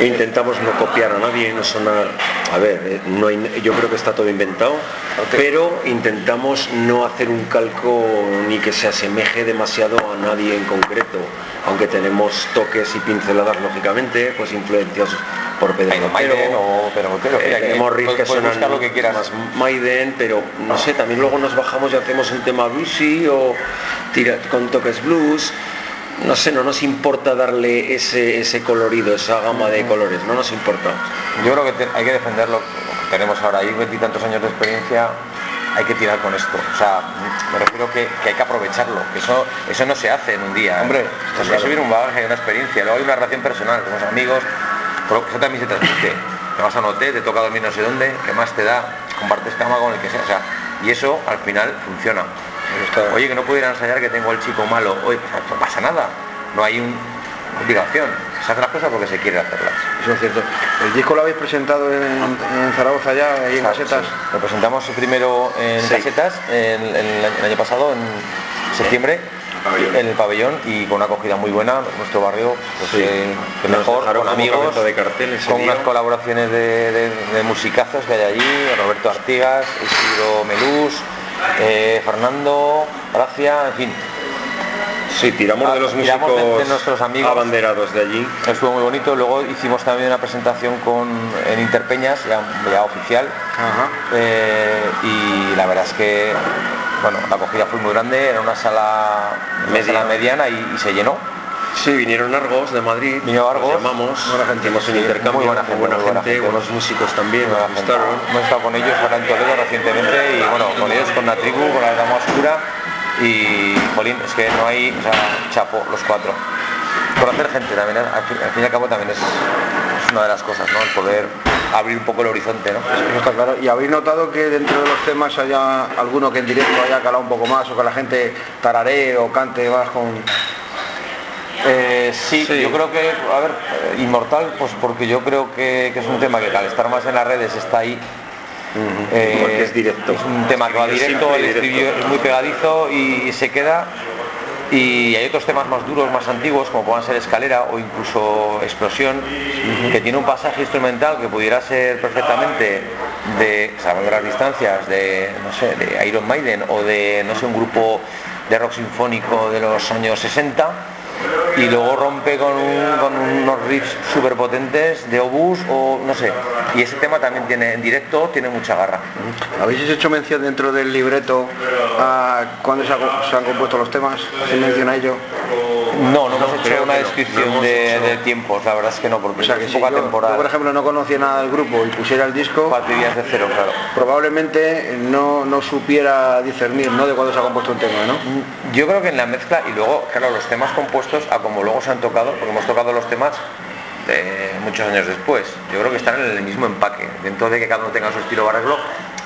Speaker 3: intentamos no copiar a nadie, no sonar. A ver, eh, no hay- yo creo que está todo inventado, pero intentamos no hacer un calco ni que se asemeje demasiado a nadie en concreto, aunque tenemos toques y pinceladas lógicamente, pues influencias por Pedro
Speaker 2: Maiden o Pedro
Speaker 3: eh, tenemos riffs que suenan
Speaker 2: buscar lo que quieras.
Speaker 3: más Maiden, pero no sé, también luego nos bajamos y hacemos un tema bluesy o tira, con toques blues. No sé, no nos importa darle ese, ese colorido, esa gama de colores, no nos importa.
Speaker 2: yo creo que te- hay que defender lo, lo que tenemos ahora, hay veintitantos años de experiencia, hay que tirar con esto, o sea, me refiero que, que hay que aprovecharlo, que eso, eso no se hace en un día,
Speaker 1: Hombre,
Speaker 2: Esto es- eso viene un bagaje, una experiencia, luego hay una relación personal, somos amigos, pero eso también se transmite, te vas a un hotel, te toca dormir no sé dónde, ¿qué más te da? Compartes cama con el que sea, o sea, y eso al final funciona. Oye, que no pudiera ensayar que tengo el chico malo, oye, pues no pasa nada, no hay un- obligación, se hacen las cosas porque se quieren hacerlas.
Speaker 1: Eso es cierto. ¿El disco lo habéis presentado en, en Zaragoza ya, ahí en casetas?
Speaker 2: sí. Lo presentamos primero en
Speaker 3: Sí.
Speaker 2: casetas en, en el, año- pasado, en septiembre, en el pabellón y con una acogida muy buena. Nuestro barrio, pues,
Speaker 3: Sí.
Speaker 2: eh, que mejor, con amigos,
Speaker 3: de cartel ese
Speaker 2: con
Speaker 3: día.
Speaker 2: unas colaboraciones de, de- de musicazos que hay allí, Roberto Artigas, Isidro Melús, eh, Fernando, Gracia, en fin.
Speaker 3: Sí, tiramos
Speaker 2: Ah,
Speaker 3: de los
Speaker 2: tiramos de-
Speaker 3: músicos
Speaker 2: de nuestros amigos.
Speaker 3: abanderados de allí.
Speaker 2: Estuvo muy bonito. Luego hicimos también una presentación con, en Interpeñas, ya, ya oficial,
Speaker 1: Ajá.
Speaker 2: Eh, y la verdad es que bueno la acogida fue muy grande era una sala, una sala mediana y, y se llenó
Speaker 3: Sí, vinieron Argos de Madrid.
Speaker 2: Vino Argos.
Speaker 3: los llamamos. Hicimos un intercambio.
Speaker 2: muy buena
Speaker 3: con
Speaker 2: gente,
Speaker 3: buena
Speaker 2: muy buena
Speaker 3: gente,
Speaker 2: gente.
Speaker 3: buenos músicos también,
Speaker 2: Buena
Speaker 3: nos
Speaker 2: gente.
Speaker 3: gustaron.
Speaker 2: hemos estado con ellos ahora en Toledo recientemente y bueno con ellos con la tribu con la dama oscura y Jolín es que no hay o sea chapo los cuatro conocer gente también al fin, al fin y al cabo también es, es una de las cosas no el poder abrir un poco el horizonte, ¿no?
Speaker 1: Eso está claro. ¿Y habéis notado que dentro de los temas haya alguno que en directo haya calado un poco más o que la gente tararee o cante más con...
Speaker 2: Eh, sí, yo creo que, a ver, eh, Inmortal, pues porque yo creo que, que es un tema que al estar más en las redes está ahí. Eh,
Speaker 3: Porque es directo.
Speaker 2: Es un tema que va directo, el estribillo es muy pegadizo y se queda. Y hay otros temas más duros, más antiguos, como puedan ser Escalera o incluso Explosión, que tiene un pasaje instrumental que pudiera ser perfectamente de, salvando las distancias, de, no sé, de Iron Maiden o de, no sé, un grupo de rock sinfónico de los años 60 y luego rompe con, un- con unos riffs súper potentes de obús o no sé. Y ese tema también tiene, en directo, tiene mucha garra.
Speaker 1: ¿Habéis hecho mención dentro del libreto a cuándo se, ha- se han compuesto los temas? ¿Hacéis mención a ello?
Speaker 2: No, no hemos hecho una descripción
Speaker 3: No
Speaker 2: de,
Speaker 3: hecho-
Speaker 2: de tiempos, la verdad es que no, porque
Speaker 1: O sea que
Speaker 2: es
Speaker 1: si yo,
Speaker 2: temporal.
Speaker 1: yo, por ejemplo, no conocía nada del grupo y pusiera el disco,
Speaker 2: Partirías de cero, claro.
Speaker 1: probablemente no, no supiera discernir ¿no? de cuándo se ha compuesto un tema, ¿no?
Speaker 2: Yo creo que en la mezcla y luego, claro, los temas compuestos a como luego se han tocado, porque hemos tocado los temas muchos años después. Yo creo que están en el mismo empaque. Dentro de que cada uno tenga su estilo arreglo,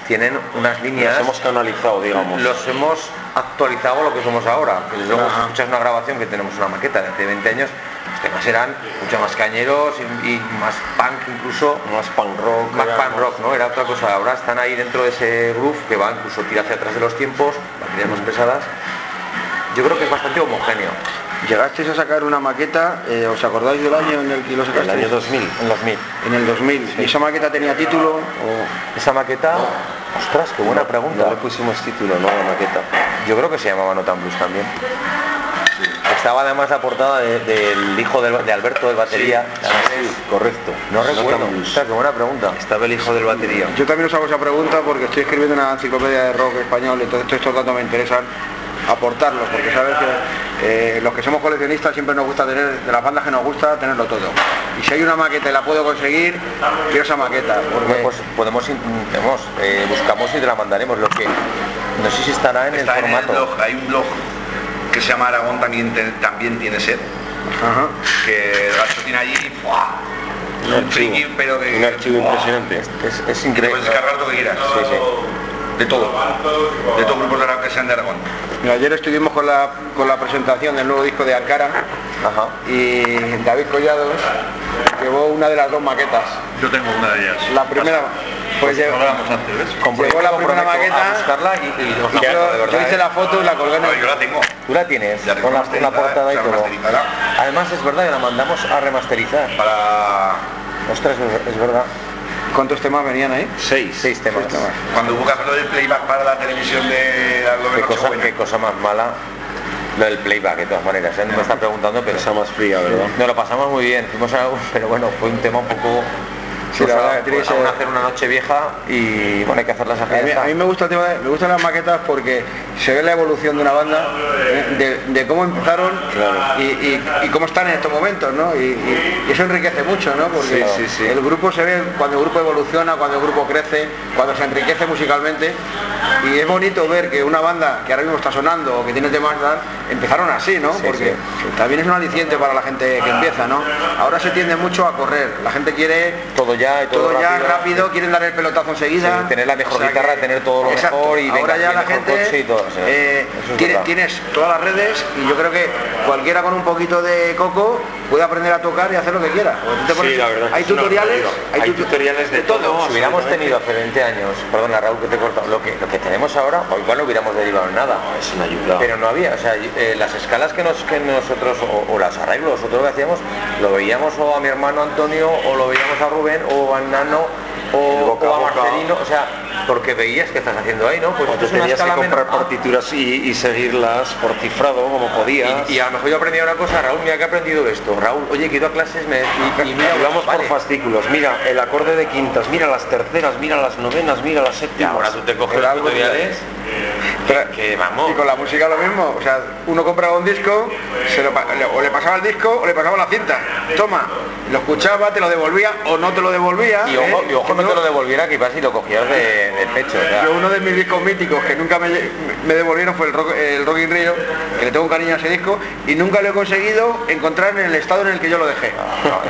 Speaker 2: tienen unas líneas.
Speaker 3: Los hemos canalizado, digamos.
Speaker 2: los hemos actualizado a lo que somos ahora. Que luego si escuchas una grabación que tenemos una maqueta de hace 20 años, los temas eran mucho más cañeros y, y más punk incluso.
Speaker 3: Más punk rock.
Speaker 2: Más punk rock, ¿no? Era otra cosa. Ahora están ahí dentro de ese groove que va incluso tira hacia atrás de los tiempos, baterías más pesadas. Yo creo que es bastante homogéneo.
Speaker 1: Llegasteis a sacar una maqueta, eh, ¿os acordáis del año en el que lo
Speaker 3: El
Speaker 1: sacasteis?
Speaker 3: año 2000.
Speaker 2: En 2000.
Speaker 1: En el 2000. ¿Y esa maqueta tenía título? o-
Speaker 2: Esa maqueta, ostras, qué buena pregunta.
Speaker 3: No le pusimos título, no, a la maqueta.
Speaker 2: Yo creo que se llamaba Notan Blues también. Estaba además la portada de- del hijo del- de, Alberto, del batería.
Speaker 3: Correcto.
Speaker 2: No recuerdo. Ostras, qué buena pregunta.
Speaker 3: Estaba el hijo del batería.
Speaker 1: Yo también os hago esa pregunta porque estoy escribiendo una enciclopedia de rock español, entonces todos estos datos me interesan aportarlos, porque sabes que eh, los que somos coleccionistas siempre nos gusta tener, de las bandas que nos gusta, tenerlo todo. Y si hay una maqueta y la puedo conseguir, quiero esa maqueta, porque
Speaker 2: Pues podemos, in- vamos, eh, buscamos y te la mandaremos. Lo que no sé si estará en
Speaker 4: Está
Speaker 2: el
Speaker 4: en el
Speaker 2: formato.
Speaker 4: blog, hay un blog que se llama Aragón también, te- también tiene sed,
Speaker 1: Ajá.
Speaker 4: que el gacho tiene allí ¡buah! un friki, pero que
Speaker 3: Un archivo
Speaker 4: ¡buah!
Speaker 3: impresionante.
Speaker 2: Es, increíble.
Speaker 4: puedes descargar lo que quieras.
Speaker 2: Sí, sí.
Speaker 4: De todo. De todos grupos de Aragón.
Speaker 1: Mira, ayer estuvimos con la, con la presentación del nuevo disco de Ankara
Speaker 2: Ajá.
Speaker 1: y David Collados llevó una de las dos maquetas.
Speaker 4: Yo tengo una de ellas.
Speaker 1: La primera, pues llevó,
Speaker 4: Hablábamos antes, ¿ves?
Speaker 1: Llegó la primera maqueta
Speaker 2: a buscarla y,
Speaker 1: yo, hice
Speaker 2: ¿eh?
Speaker 1: la foto y la colgué en el...
Speaker 4: yo la tengo.
Speaker 2: Tú la tienes, con la, portada y todo. Además es verdad que la mandamos a remasterizar.
Speaker 4: Para
Speaker 2: Ostras, es verdad.
Speaker 1: ¿Cuántos temas venían ahí?
Speaker 3: Seis.
Speaker 2: Seis temas.
Speaker 1: Seis temas.
Speaker 4: cuando hubo que hacerlo del playback para la televisión de la
Speaker 2: Qué cosa, qué cosa más mala lo del playback, de todas maneras. ¿eh? No me está preguntando, pero
Speaker 3: Esa más fría, ¿verdad?
Speaker 2: nos lo pasamos muy bien. Fuimos a, pero bueno, fue un tema un poco...
Speaker 1: Sí, la verdad
Speaker 2: a-
Speaker 1: que tiene que
Speaker 2: hacer una noche vieja y bueno, hay que hacerlas
Speaker 1: A mí, a mí me gusta el tema de- me gustan las maquetas porque se ve la evolución de una banda, ¿eh? de, de cómo empezaron y, y- y cómo están en estos momentos, ¿no? Y, eso enriquece mucho, ¿no? Porque
Speaker 3: Sí, sí, sí.
Speaker 1: el grupo se ve cuando el grupo evoluciona, cuando el grupo crece, cuando se enriquece musicalmente y es bonito ver que una banda que ahora mismo está sonando o que tiene temas empezaron así, ¿no? Porque también es un aliciente para la gente que empieza, ¿no? Ahora se tiende mucho a correr, la gente quiere
Speaker 2: Todo ya y todo,
Speaker 1: todo, ya
Speaker 2: rápido.
Speaker 1: rápido, quieren dar el pelotazo enseguida.
Speaker 2: Sí, tener la mejor
Speaker 1: O sea
Speaker 2: guitarra,
Speaker 1: que-
Speaker 2: tener todo lo
Speaker 1: Exacto.
Speaker 2: mejor y venga,
Speaker 1: ahora ya
Speaker 2: y
Speaker 1: la gente
Speaker 2: coche y todo, o sea,
Speaker 1: eh,
Speaker 2: es
Speaker 1: tiene- tienes todas las redes y yo creo que cualquiera con un poquito de coco puede aprender a tocar y hacer lo que quiera. Te pones-
Speaker 3: la verdad que
Speaker 1: hay tutoriales.
Speaker 3: Hay
Speaker 1: tu-
Speaker 3: tutoriales de todo.
Speaker 2: Si hubiéramos tenido hace 20 años, perdona Raúl que te he cortado, lo que, lo que tenemos ahora, o igual no hubiéramos derivado en nada.
Speaker 3: Es una ayuda.
Speaker 2: Pero no había, o sea, eh, las escalas que, nos, que nosotros, o, o las arreglos, nosotros lo que hacíamos, lo veíamos o a mi hermano Antonio, o lo veíamos a Rubén, o a Nano,
Speaker 3: El
Speaker 2: o,
Speaker 3: boca
Speaker 2: o
Speaker 3: a boca.
Speaker 2: Marcelino, o sea, porque veías que estás haciendo ahí, ¿no? Pues
Speaker 3: O te tenías que comprar partituras y, y seguirlas por cifrado como podías.
Speaker 2: Y, y a lo mejor yo aprendí una cosa, Raúl, mira que he aprendido esto. Raúl, oye, que he ido a clases me, y, y mira,
Speaker 3: Íbamos
Speaker 2: vale.
Speaker 3: por fascículos. Mira el acorde de quintas, mira las terceras, mira las novenas, mira las
Speaker 2: Y
Speaker 3: séptimas.
Speaker 2: ahora tú te coges los
Speaker 1: algo
Speaker 2: tutoriales.
Speaker 1: Pero-
Speaker 2: que vamos.
Speaker 1: Y con la música lo mismo, o sea, uno compraba un disco, se lo o le pasaba el disco o le pasaba la cinta. Toma, lo escuchaba, te lo devolvía o no te lo devolvía.
Speaker 2: Y ojo,
Speaker 1: ¿eh?
Speaker 2: y ojo
Speaker 1: Que
Speaker 2: no te lo devolviera que ibas y lo cogías de, de pecho. o sea.
Speaker 1: Yo uno de mis discos míticos que nunca me, me devolvieron fue el rock, el rock in Rio, que le tengo un cariño a ese disco y nunca lo he conseguido encontrar en el estado en el que yo lo dejé.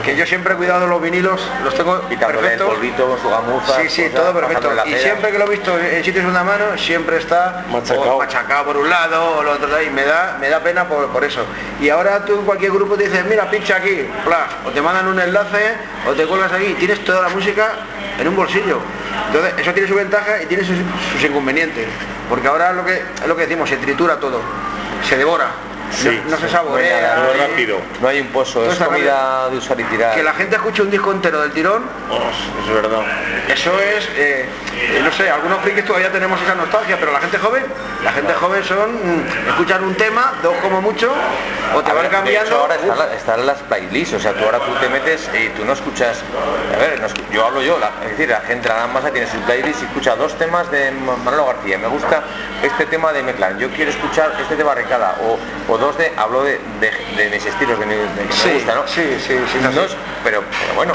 Speaker 1: Que yo siempre he cuidado los vinilos, los tengo
Speaker 2: Quitándole el
Speaker 1: perfectos.
Speaker 2: polvito con su gamuza.
Speaker 1: Sí, sí, todo perfecto. Y siempre que lo he visto en sitios de una mano, siempre está
Speaker 3: Machacado.
Speaker 1: o machacado por un lado o lo otro lado, y me da, me da pena por, por eso. Y ahora tú en cualquier grupo te dices, mira, pincha aquí, plas, o te mandan un enlace, o te cuelgas aquí, y tienes toda la música en un bolsillo. Entonces, eso tiene su ventaja y tiene sus, sus inconvenientes. Porque ahora lo que, es lo que decimos, se tritura todo, se devora,
Speaker 3: Sí,
Speaker 1: no, no se
Speaker 2: No hay
Speaker 1: saborea.
Speaker 3: rápido.
Speaker 2: No hay un pozo, es comida de usar y tirar.
Speaker 1: Que la gente escuche un disco entero del tirón,
Speaker 3: Oh, es verdad.
Speaker 1: Eso es, eh, eh, no sé, algunos frikis todavía tenemos esa nostalgia, pero la gente joven, la gente joven son, mm, escuchan un tema, dos como mucho, o te
Speaker 2: A
Speaker 1: van
Speaker 2: ver,
Speaker 1: cambiando.
Speaker 2: De hecho, ahora están la- están las playlists, o sea, tú ahora tú te metes y tú no escuchas, a ver, no yo hablo yo, la- es decir, la gente, la gran masa tiene su playlist y escucha dos temas de Ma- Manolo García, me gusta este tema de Meclán, yo quiero escuchar este de Barricada, o, o dos de, hablo de, de, de mis estilos, de, mi- de que
Speaker 1: Sí,
Speaker 2: me gusta, ¿no?
Speaker 1: sí, sí, sí.
Speaker 2: No es- pero, pero bueno,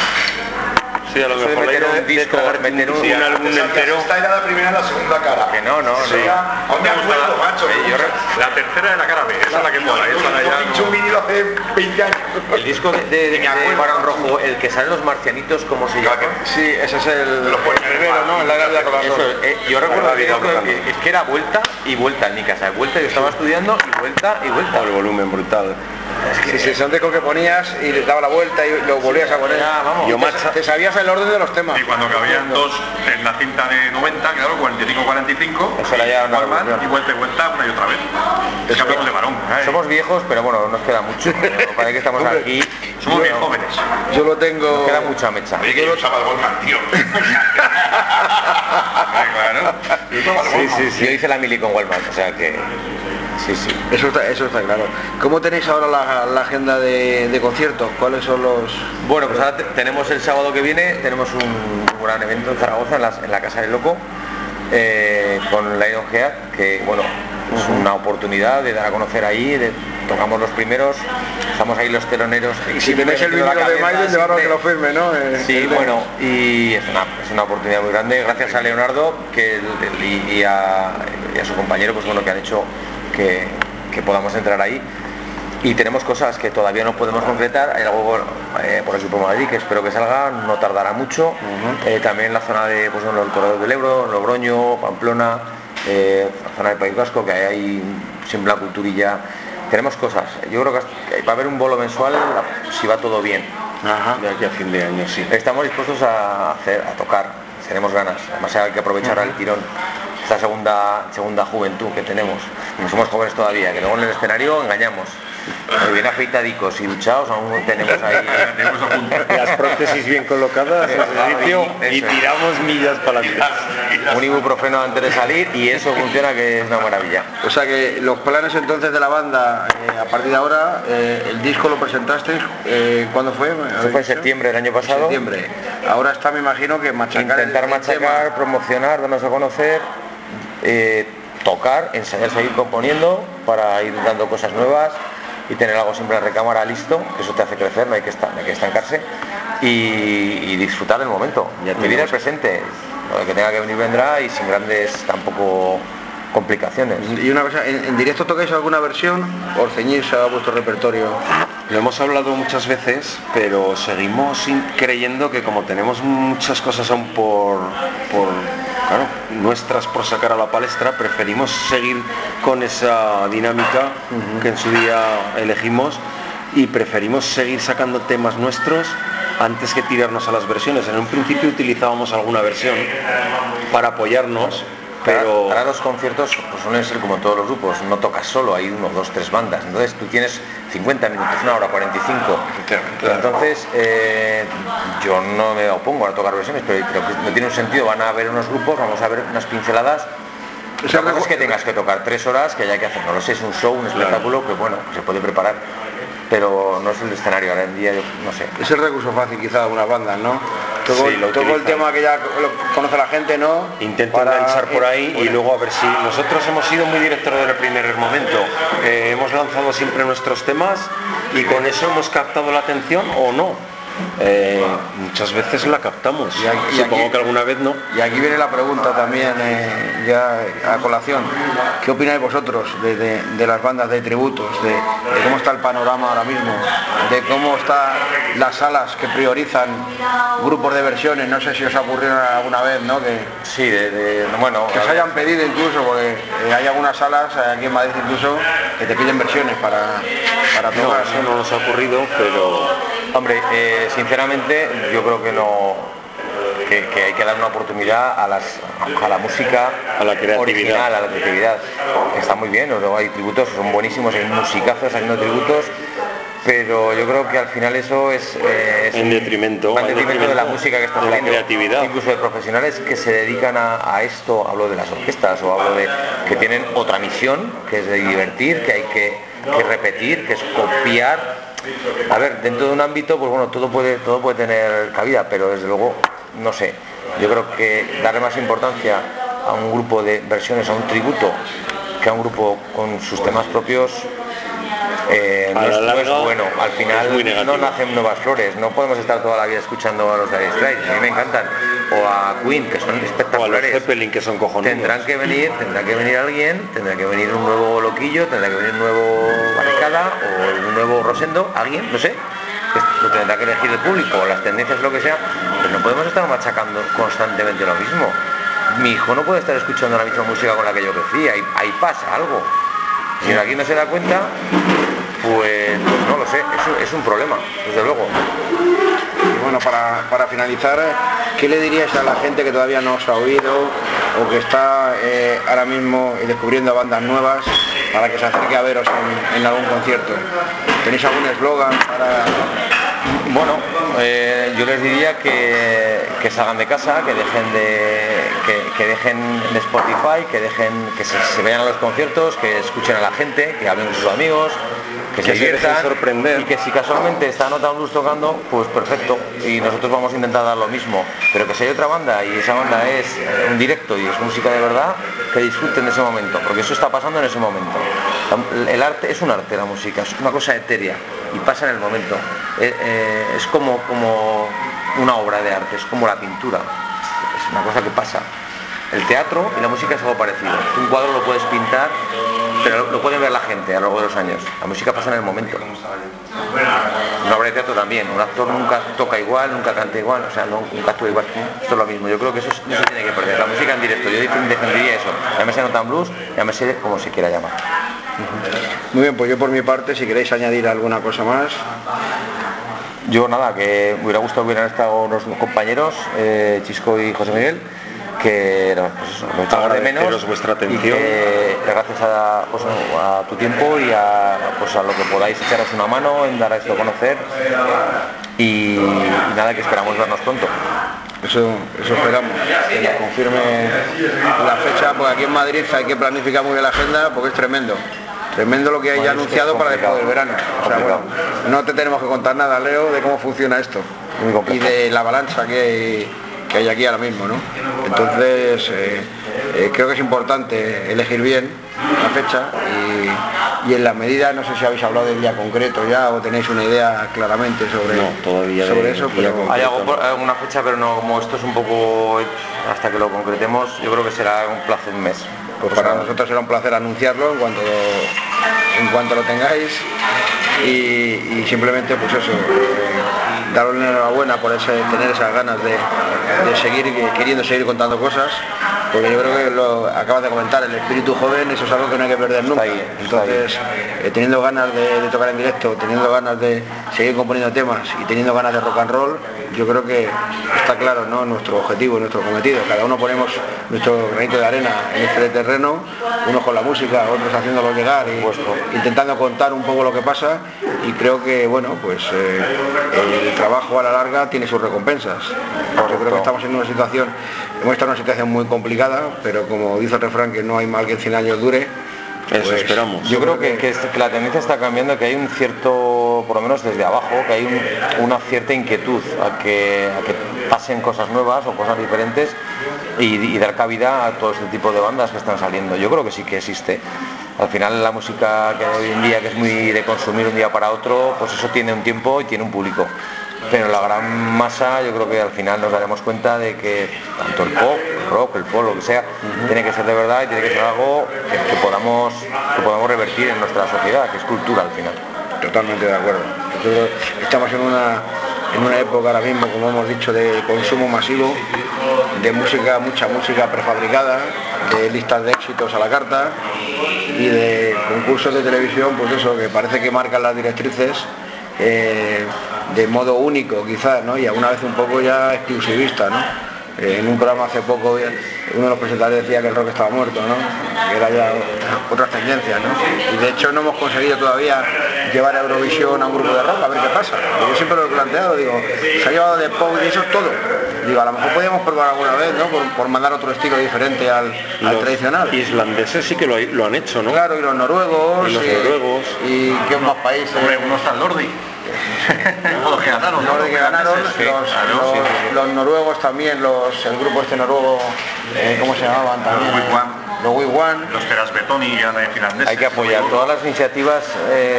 Speaker 3: Sí, a lo
Speaker 2: Eso
Speaker 3: mejor la
Speaker 2: meter un disco, meter un-
Speaker 3: un, un álbum entero.
Speaker 4: Esta era la primera y la segunda cara.
Speaker 2: que no, no,
Speaker 4: Sí.
Speaker 2: no.
Speaker 4: Aún me acuerdo, macho.
Speaker 2: Eh,
Speaker 5: La tercera de la cara B, esa es la que mola.
Speaker 4: Yo,
Speaker 5: Esa la
Speaker 4: un
Speaker 5: no-
Speaker 4: vinilo hace 20 años.
Speaker 2: El disco de, de, de, de Barón Rojo, el que salen los marcianitos, ¿cómo se llama?
Speaker 1: Sí, ese es el,
Speaker 4: Lo puedes
Speaker 1: el primero, ¿no? En la de corazón.
Speaker 2: Eso, eh, yo recuerdo que- es que era vuelta y vuelta en mi casa, vuelta, yo estaba estudiando y vuelta y vuelta.
Speaker 3: El volumen brutal.
Speaker 1: Sí, sí, son discos que ponías y le daba la vuelta y lo volvías a poner.
Speaker 2: Ya, vamos.
Speaker 3: Yo
Speaker 1: Te-
Speaker 3: macha-
Speaker 1: te sabías el orden de los temas.
Speaker 5: Y cuando cabían dos en la cinta de 90, claro, 45-45,
Speaker 2: Eso era ya revolución.
Speaker 5: y vuelta y vuelta una y otra vez. Es de varón. ¿eh?
Speaker 2: Somos viejos, pero bueno, nos queda mucho. Parece que estamos
Speaker 1: Hombre,
Speaker 2: aquí.
Speaker 5: Somos bien
Speaker 2: Nos
Speaker 5: jóvenes.
Speaker 1: Yo lo tengo.
Speaker 2: queda mucha mecha.
Speaker 4: Oye, que yo usaba el Goldman, tío.
Speaker 5: Claro.
Speaker 4: Yo
Speaker 3: Sí,
Speaker 4: Goldman.
Speaker 3: sí,
Speaker 2: Yo hice la mili con Wallman, o sea que. Sí, sí.
Speaker 1: Eso está, eso está claro. ¿Cómo tenéis ahora la, la agenda de, de conciertos? ¿Cuáles son los...?
Speaker 2: Bueno, pues ahora te- tenemos el sábado que viene, tenemos un, gran evento en Zaragoza, en, la Casa del Loco, eh, con Lion Head, que bueno, es una oportunidad de dar a conocer ahí, de, tocamos los primeros, estamos ahí los teloneros.
Speaker 1: Y si tenéis el
Speaker 2: la
Speaker 1: vinilo de Maiden, llevarlo a que lo firme, ¿no? Eh,
Speaker 2: Sí,
Speaker 1: el
Speaker 2: bueno, y es una, es una oportunidad muy grande, gracias a Leonardo que y, y a, y a su compañero, pues bueno, que han hecho que, que podamos entrar ahí. Y tenemos cosas que todavía no podemos concretar, hay algo eh, por el Super Madrid que espero que salga, no tardará mucho. Eh, también la zona de pues, bueno, el Corredor del Ebro, Logroño, Pamplona, eh, la zona del País Vasco, que hay ahí siempre la culturilla. Tenemos cosas, yo creo que va a haber un bolo mensual si va todo bien.
Speaker 1: Ajá.
Speaker 3: De aquí a fin de año, sí.
Speaker 2: Estamos dispuestos a hacer, a tocar, tenemos ganas, además hay que aprovechar el tirón, esta segunda, segunda juventud que tenemos, no somos jóvenes todavía, que luego en el escenario engañamos, Muy bien afeitadicos y duchados, aún tenemos ahí
Speaker 5: Tenemos a punto.
Speaker 3: Las prótesis bien colocadas y
Speaker 2: Eso
Speaker 3: tiramos millas para adelante.
Speaker 2: un ibuprofeno antes de salir y eso funciona que es una maravilla.
Speaker 1: O sea que los planes entonces de la banda, eh, a partir de ahora, eh, el disco lo presentasteis, eh, ¿cuándo fue?
Speaker 2: Eso fue en septiembre del año pasado.
Speaker 1: septiembre. Ahora está, me imagino que machacar el-
Speaker 2: Intentar
Speaker 1: el
Speaker 2: machacar,
Speaker 1: tema.
Speaker 2: promocionar, darnos a conocer, eh, tocar, ensayar, seguir componiendo para ir dando cosas nuevas y tener algo siempre en la recámara listo, que eso te hace crecer, no hay que, estar, no hay que estancarse y, y disfrutar del momento, vivir el presente, lo que tenga que venir vendrá y sin grandes tampoco complicaciones.
Speaker 1: Y una cosa, ¿en, en directo tocáis alguna versión o ceñís a vuestro repertorio?
Speaker 3: Lo hemos hablado muchas veces, pero seguimos creyendo que como tenemos muchas cosas aún por, por claro, nuestras por sacar a la palestra, preferimos seguir con esa dinámica que en su día elegimos y preferimos seguir sacando temas nuestros antes que tirarnos a las versiones. En un principio utilizábamos alguna versión para apoyarnos, pero
Speaker 2: Ahora, los conciertos pues, suelen ser como todos los grupos, no tocas solo, hay uno, dos, tres bandas. Entonces tú tienes 50 minutos, una hora, 45. Entonces eh, yo no me opongo a tocar versiones, pero que no tiene un sentido. Van a haber unos grupos, vamos a ver unas pinceladas.
Speaker 1: Ese
Speaker 2: Otra cosa es que tengas que tocar tres horas, que haya que hacer, no lo sé, es un show, un espectáculo que bueno, se puede preparar, pero no es el escenario ahora en día, yo no sé.
Speaker 1: Es el recurso fácil quizá de algunas bandas, ¿no? Todo,
Speaker 3: Sí, lo
Speaker 1: todo el tema que ya lo conoce la gente, ¿no?
Speaker 3: Intentan
Speaker 1: Para-
Speaker 3: lanzar por ahí y luego a ver si nosotros hemos sido muy directos desde el primer momento. Eh, hemos lanzado siempre nuestros temas y con eso hemos captado la atención o no. Eh, muchas veces la captamos.
Speaker 1: Y aquí-
Speaker 3: Supongo
Speaker 1: aquí-
Speaker 3: que alguna vez no.
Speaker 1: Y aquí viene la pregunta también, eh, ya a colación. ¿Qué opináis vosotros de, de- de las bandas de tributos, de, de cómo está el panorama ahora mismo, de cómo están las salas que priorizan grupos de versiones? No sé si os ha ocurrido alguna vez, ¿no? Que,
Speaker 2: Sí, bueno,
Speaker 1: que se hayan pedido incluso, porque eh, hay algunas salas aquí en Madrid incluso que te piden versiones para, para
Speaker 3: No,
Speaker 1: tocar.
Speaker 3: eso no nos ha ocurrido, pero
Speaker 2: Hombre, eh, sinceramente yo creo que no que, que hay que dar una oportunidad a las a la música
Speaker 3: A la creatividad.
Speaker 2: original, a la creatividad. Está muy bien, luego hay tributos, son buenísimos, hay musicazos haciendo tributos, pero yo creo que al final eso es, eh, es
Speaker 3: En detrimento,
Speaker 2: en de la música que está
Speaker 3: de la
Speaker 2: saliendo.
Speaker 3: creatividad.
Speaker 2: Incluso de profesionales que se dedican a, a esto, hablo de las orquestas o hablo de que tienen otra misión, que es de divertir, que hay que, que repetir, que es copiar a ver, dentro de un ámbito, pues bueno, todo puede, todo puede tener cabida, pero desde luego, no sé. Yo creo que darle más importancia a un grupo de versiones, a un tributo, que a un grupo con sus temas propios, eh, no, es, no es
Speaker 3: larga,
Speaker 2: bueno. Al final no nacen nuevas flores, no podemos estar toda la vida escuchando a los Dire Straits, a mí me encantan, o a Queen, que son
Speaker 3: o a los
Speaker 2: espectaculares.
Speaker 3: Zeppelin que son cojonudos.
Speaker 2: Tendrán que venir, tendrá que venir alguien, tendrá que venir un nuevo loquillo, tendrá que venir un nuevo barricada o un nuevo Rosendo, alguien, no sé. Lo tendrá que elegir el público, o las tendencias, lo que sea, pero no podemos estar machacando constantemente lo mismo. Mi hijo no puede estar escuchando la misma música con la que yo crecí, ahí, ahí pasa algo. Si aquí no se da cuenta, pues, pues no lo sé, es un problema, desde luego.
Speaker 1: Bueno, para, para finalizar, ¿qué le dirías a la gente que todavía no os ha oído o que está eh, ahora mismo descubriendo bandas nuevas para que se acerque a veros en, en algún concierto? ¿Tenéis algún eslogan para...?
Speaker 2: Bueno, eh, yo les diría que, que salgan de casa, que dejen de que, que dejen de Spotify, que dejen que se, se vayan a los conciertos, que escuchen a la gente, que hablen con sus amigos, que, se diviertan
Speaker 3: sorprender.
Speaker 2: y que si casualmente está Nota Blues tocando, pues perfecto. Y nosotros vamos a intentar dar lo mismo. Pero que si hay otra banda y esa banda es un directo y es música de verdad, que disfruten de ese momento, porque eso está pasando en ese momento. El arte es un arte, la música, es una cosa etérea y pasa en el momento. Eh, eh, es como, como una obra de arte, es como la pintura, es una cosa que pasa. El teatro y la música es algo parecido. Un cuadro lo puedes pintar, pero lo, puede ver la gente a lo largo de los años. La música pasa en el momento. Una obra de teatro también. Un actor nunca toca igual, nunca canta igual, o sea, nunca actúa igual. Esto es lo mismo. Yo creo que eso, es- no se tiene que perder. La música en directo, yo def- defendería eso. Llámese Nota Blues, llámese como se quiera llamar.
Speaker 1: Muy bien, pues yo por mi parte, si queréis añadir alguna cosa más,
Speaker 2: Yo nada, que me hubiera gustado que hubieran estado unos compañeros, eh, Chisco y José Miguel, que no, pues eso, lo echamos de menos.
Speaker 3: Vuestra
Speaker 2: y
Speaker 3: atención.
Speaker 2: que gracias a, pues, a tu tiempo y a, pues, a lo que podáis echaros una mano en dar a esto a conocer. Y, y nada, que esperamos vernos pronto.
Speaker 1: eso, eso esperamos, que nos confirme la fecha, porque aquí en Madrid hay que planificar muy bien la agenda porque es tremendo. Tremendo lo que hay
Speaker 2: Bueno,
Speaker 1: ya anunciado para después del verano. O sea, bueno, no te tenemos que contar nada, Leo, de cómo funciona esto. Y de la avalancha que hay, que hay aquí ahora mismo, ¿no? Entonces, eh, eh, creo que es importante elegir bien la fecha y, y en la medida, no sé si habéis hablado del día concreto ya o tenéis una idea claramente sobre,
Speaker 3: No, todavía
Speaker 1: sobre
Speaker 3: de
Speaker 1: eso, pero
Speaker 3: concreto.
Speaker 2: Hay algo por- alguna fecha, pero no, como esto es un poco hasta que lo concretemos, yo creo que será un plazo de un mes.
Speaker 1: Pues para nosotros será un placer anunciarlo en cuanto en cuanto lo tengáis y, y simplemente pues eso, eh, daros la enhorabuena por ese, tener esas ganas de, de seguir queriendo seguir contando cosas, porque yo creo que lo acabas de comentar, el espíritu joven, eso es algo que no hay que perder nunca.
Speaker 2: ahí.
Speaker 1: Entonces, eh, teniendo ganas de, de tocar en directo, teniendo ganas de seguir componiendo temas y teniendo ganas de rock and roll, yo creo que está claro ¿no? nuestro objetivo, nuestro cometido. Cada uno ponemos nuestro granito de arena en este terreno, unos con la música, otros haciéndolo llegar y intentando contar un poco lo que pasa y creo que bueno pues eh, el trabajo a la larga tiene sus recompensas. Yo creo que estamos en una situación, hemos estado en una situación muy complicada, pero como dice el refrán que no hay mal que en 100 años dure,
Speaker 3: Eso
Speaker 1: Pues,
Speaker 3: esperamos.
Speaker 2: Yo creo que, que la tendencia está cambiando, que hay un cierto, por lo menos desde abajo, que hay un- una cierta inquietud a que, a que pasen cosas nuevas o cosas diferentes y, y dar cabida a todo este tipo de bandas que están saliendo. Yo creo que sí que existe. Al final la música que hoy en día, que es muy de consumir un día para otro, pues eso tiene un tiempo y tiene un público. Pero la gran masa yo creo que al final nos daremos cuenta de que tanto el pop, el rock, el pop, lo que sea, tiene que ser de verdad y tiene que ser algo que, que podamos, que podamos revertir en nuestra sociedad, que es cultura al final.
Speaker 1: Totalmente de acuerdo. Estamos en una, en una época ahora mismo, como hemos dicho, de consumo masivo, de música, mucha música prefabricada, de listas de éxitos a la carta y de concursos de televisión, pues eso, que parece que marcan las directrices eh, de modo único quizás, ¿no? Y alguna vez un poco ya exclusivista, ¿no? Eh, en un programa hace poco uno de los presentadores decía que el rock estaba muerto, ¿no? Que era ya otras tendencias, ¿no? Y de hecho no hemos conseguido todavía llevar a Eurovisión a un grupo de rock, a ver qué pasa. Yo siempre lo he planteado, digo, se ha llevado de pop y eso es todo. Digo, a lo mejor podríamos probar alguna vez, ¿no? Por, por mandar otro estilo diferente al, al
Speaker 3: Los
Speaker 1: tradicional.
Speaker 3: islandeses sí que lo, lo han hecho, ¿no?
Speaker 1: Claro, y los noruegos.
Speaker 3: Y los noruegos.
Speaker 1: Y qué más países.
Speaker 5: Hombre, uno está el Lordi. los que ganaron,
Speaker 1: Los que ganaron, los,
Speaker 5: Sí, claro,
Speaker 1: los-
Speaker 5: sí, sí, sí.
Speaker 1: los noruegos también, los, el grupo este noruego, eh, ¿cómo se llamaban también?
Speaker 5: Los.
Speaker 1: Los Wigwam.
Speaker 5: Los Terasbetoni eran finlandeses.
Speaker 2: Hay que apoyar todas las iniciativas eh,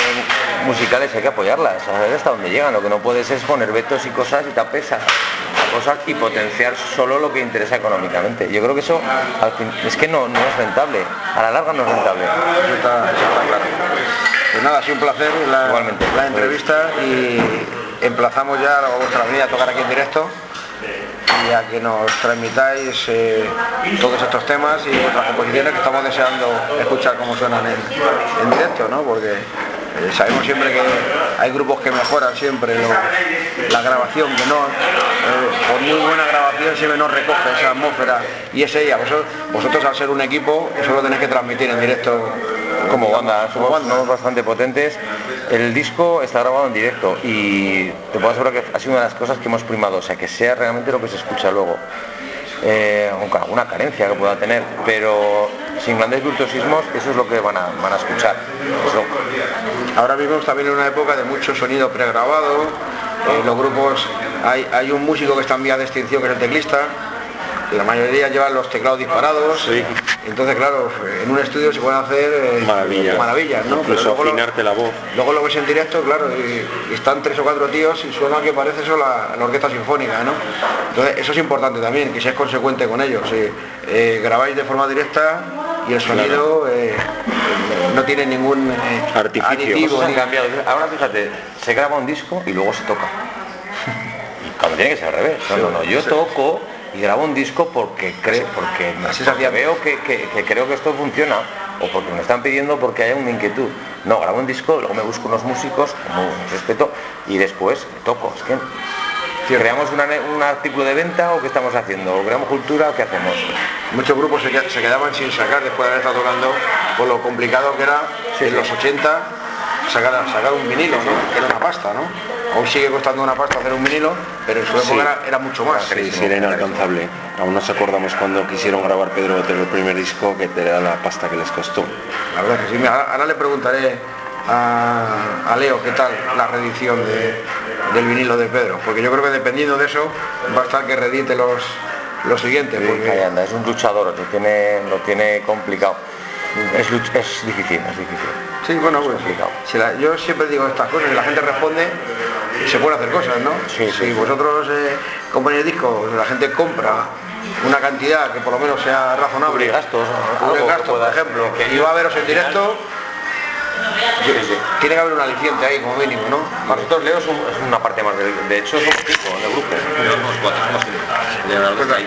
Speaker 2: musicales, hay que apoyarlas, a ver hasta dónde llegan. Lo que no puedes es poner vetos y cosas y tapesas a cosas y potenciar solo lo que interesa económicamente. Yo creo que eso al fin- es que no, no es rentable, a la larga no es rentable.
Speaker 1: Eso está, eso está claro. Pues nada, ha sido un placer la,
Speaker 2: Igualmente.
Speaker 1: la entrevista y emplazamos ya a vuestra venida a tocar aquí en directo y a que nos transmitáis eh, todos estos temas y vuestras composiciones que estamos deseando escuchar cómo suenan en, en directo, ¿no? Porque eh, sabemos siempre que hay grupos que mejoran siempre lo- la grabación, que no, eh, por muy buena grabación siempre no recoge esa atmósfera y es ella. Vosotros, vosotros al ser un equipo, eso lo tenéis que transmitir en directo
Speaker 2: Como banda,
Speaker 1: como
Speaker 2: somos,
Speaker 1: banda.
Speaker 2: somos bastante potentes. El disco está grabado en directo y te puedo asegurar que ha sido una de las cosas que hemos primado, o sea, que sea realmente lo que se escucha luego. Eh, aunque alguna carencia que pueda tener, pero sin grandes virtuosismos, eso es lo que van a, van a escuchar. Eso.
Speaker 1: Ahora vivimos también en una época de mucho sonido pregrabado. eh, los grupos, hay, hay un músico que está en vía de extinción que es el teclista. La mayoría llevan los teclados disparados.
Speaker 3: Sí.
Speaker 1: Entonces, claro, en un estudio se pueden hacer eh,
Speaker 3: Maravillas.
Speaker 1: maravillas, ¿no?
Speaker 3: Incluso
Speaker 1: luego lo-
Speaker 3: afinarte la voz.
Speaker 1: Luego lo ves en directo, claro, y, y están tres o cuatro tíos y suena que parece eso la, la orquesta sinfónica, ¿no? Entonces eso es importante también, que seas consecuente con ellos. eh, grabáis de forma directa y el sonido eh, no tiene ningún eh,
Speaker 3: Artificio.
Speaker 1: aditivo, ni-
Speaker 2: cambiado. Ahora fíjate, se graba un disco y luego se toca. Y Cuando tiene que ser al revés. No, no, no. Yo toco y grabo un disco porque creo, porque,
Speaker 1: Así
Speaker 2: porque veo que, que- que creo que esto funciona o porque me están pidiendo porque hay una inquietud. No, grabo un disco, luego me busco unos músicos, como un respeto, y después toco. Es que creamos una ne- un artículo de venta o qué estamos haciendo, o creamos cultura o qué hacemos.
Speaker 1: Muchos grupos se, qued- se quedaban sin sacar después de haber estado tocando por lo complicado que era en los 80 sacar, sacar un vinilo, ¿no? Que era una pasta, ¿no? Hoy sigue costando una pasta hacer un vinilo, pero en su época
Speaker 3: Sí.
Speaker 1: era, era mucho más.
Speaker 3: Sí, sí, era inalcanzable. Aún nos acordamos cuando quisieron grabar Pedro Botero el primer disco, que te da la pasta que les costó.
Speaker 1: La verdad que sí. Ahora le preguntaré a, a Leo qué tal la reedición de- del vinilo de Pedro, porque yo creo que dependiendo de eso va a estar que reedite los, los siguientes. Porque,
Speaker 2: anda, es un luchador, lo tiene, lo tiene complicado. Es, difícil, es difícil.
Speaker 1: sí, bueno, pues
Speaker 2: complicado.
Speaker 1: si la- yo siempre digo estas cosas y la gente responde, se pueden hacer cosas, ¿no?
Speaker 2: Sí,
Speaker 1: si
Speaker 2: sí.
Speaker 1: vosotros eh, compráis discos, la gente compra una cantidad que por lo menos sea razonable,
Speaker 2: Cubrir gastos,
Speaker 1: gastos, por ejemplo,
Speaker 2: que-
Speaker 1: va a veros en directo, tiene que haber un aliciente ahí como mínimo, ¿no?
Speaker 2: Nosotros Leo es, un- es una parte más del de hecho somos cinco en el grupo.
Speaker 4: Somos cuatro, somos cinco. Ahí.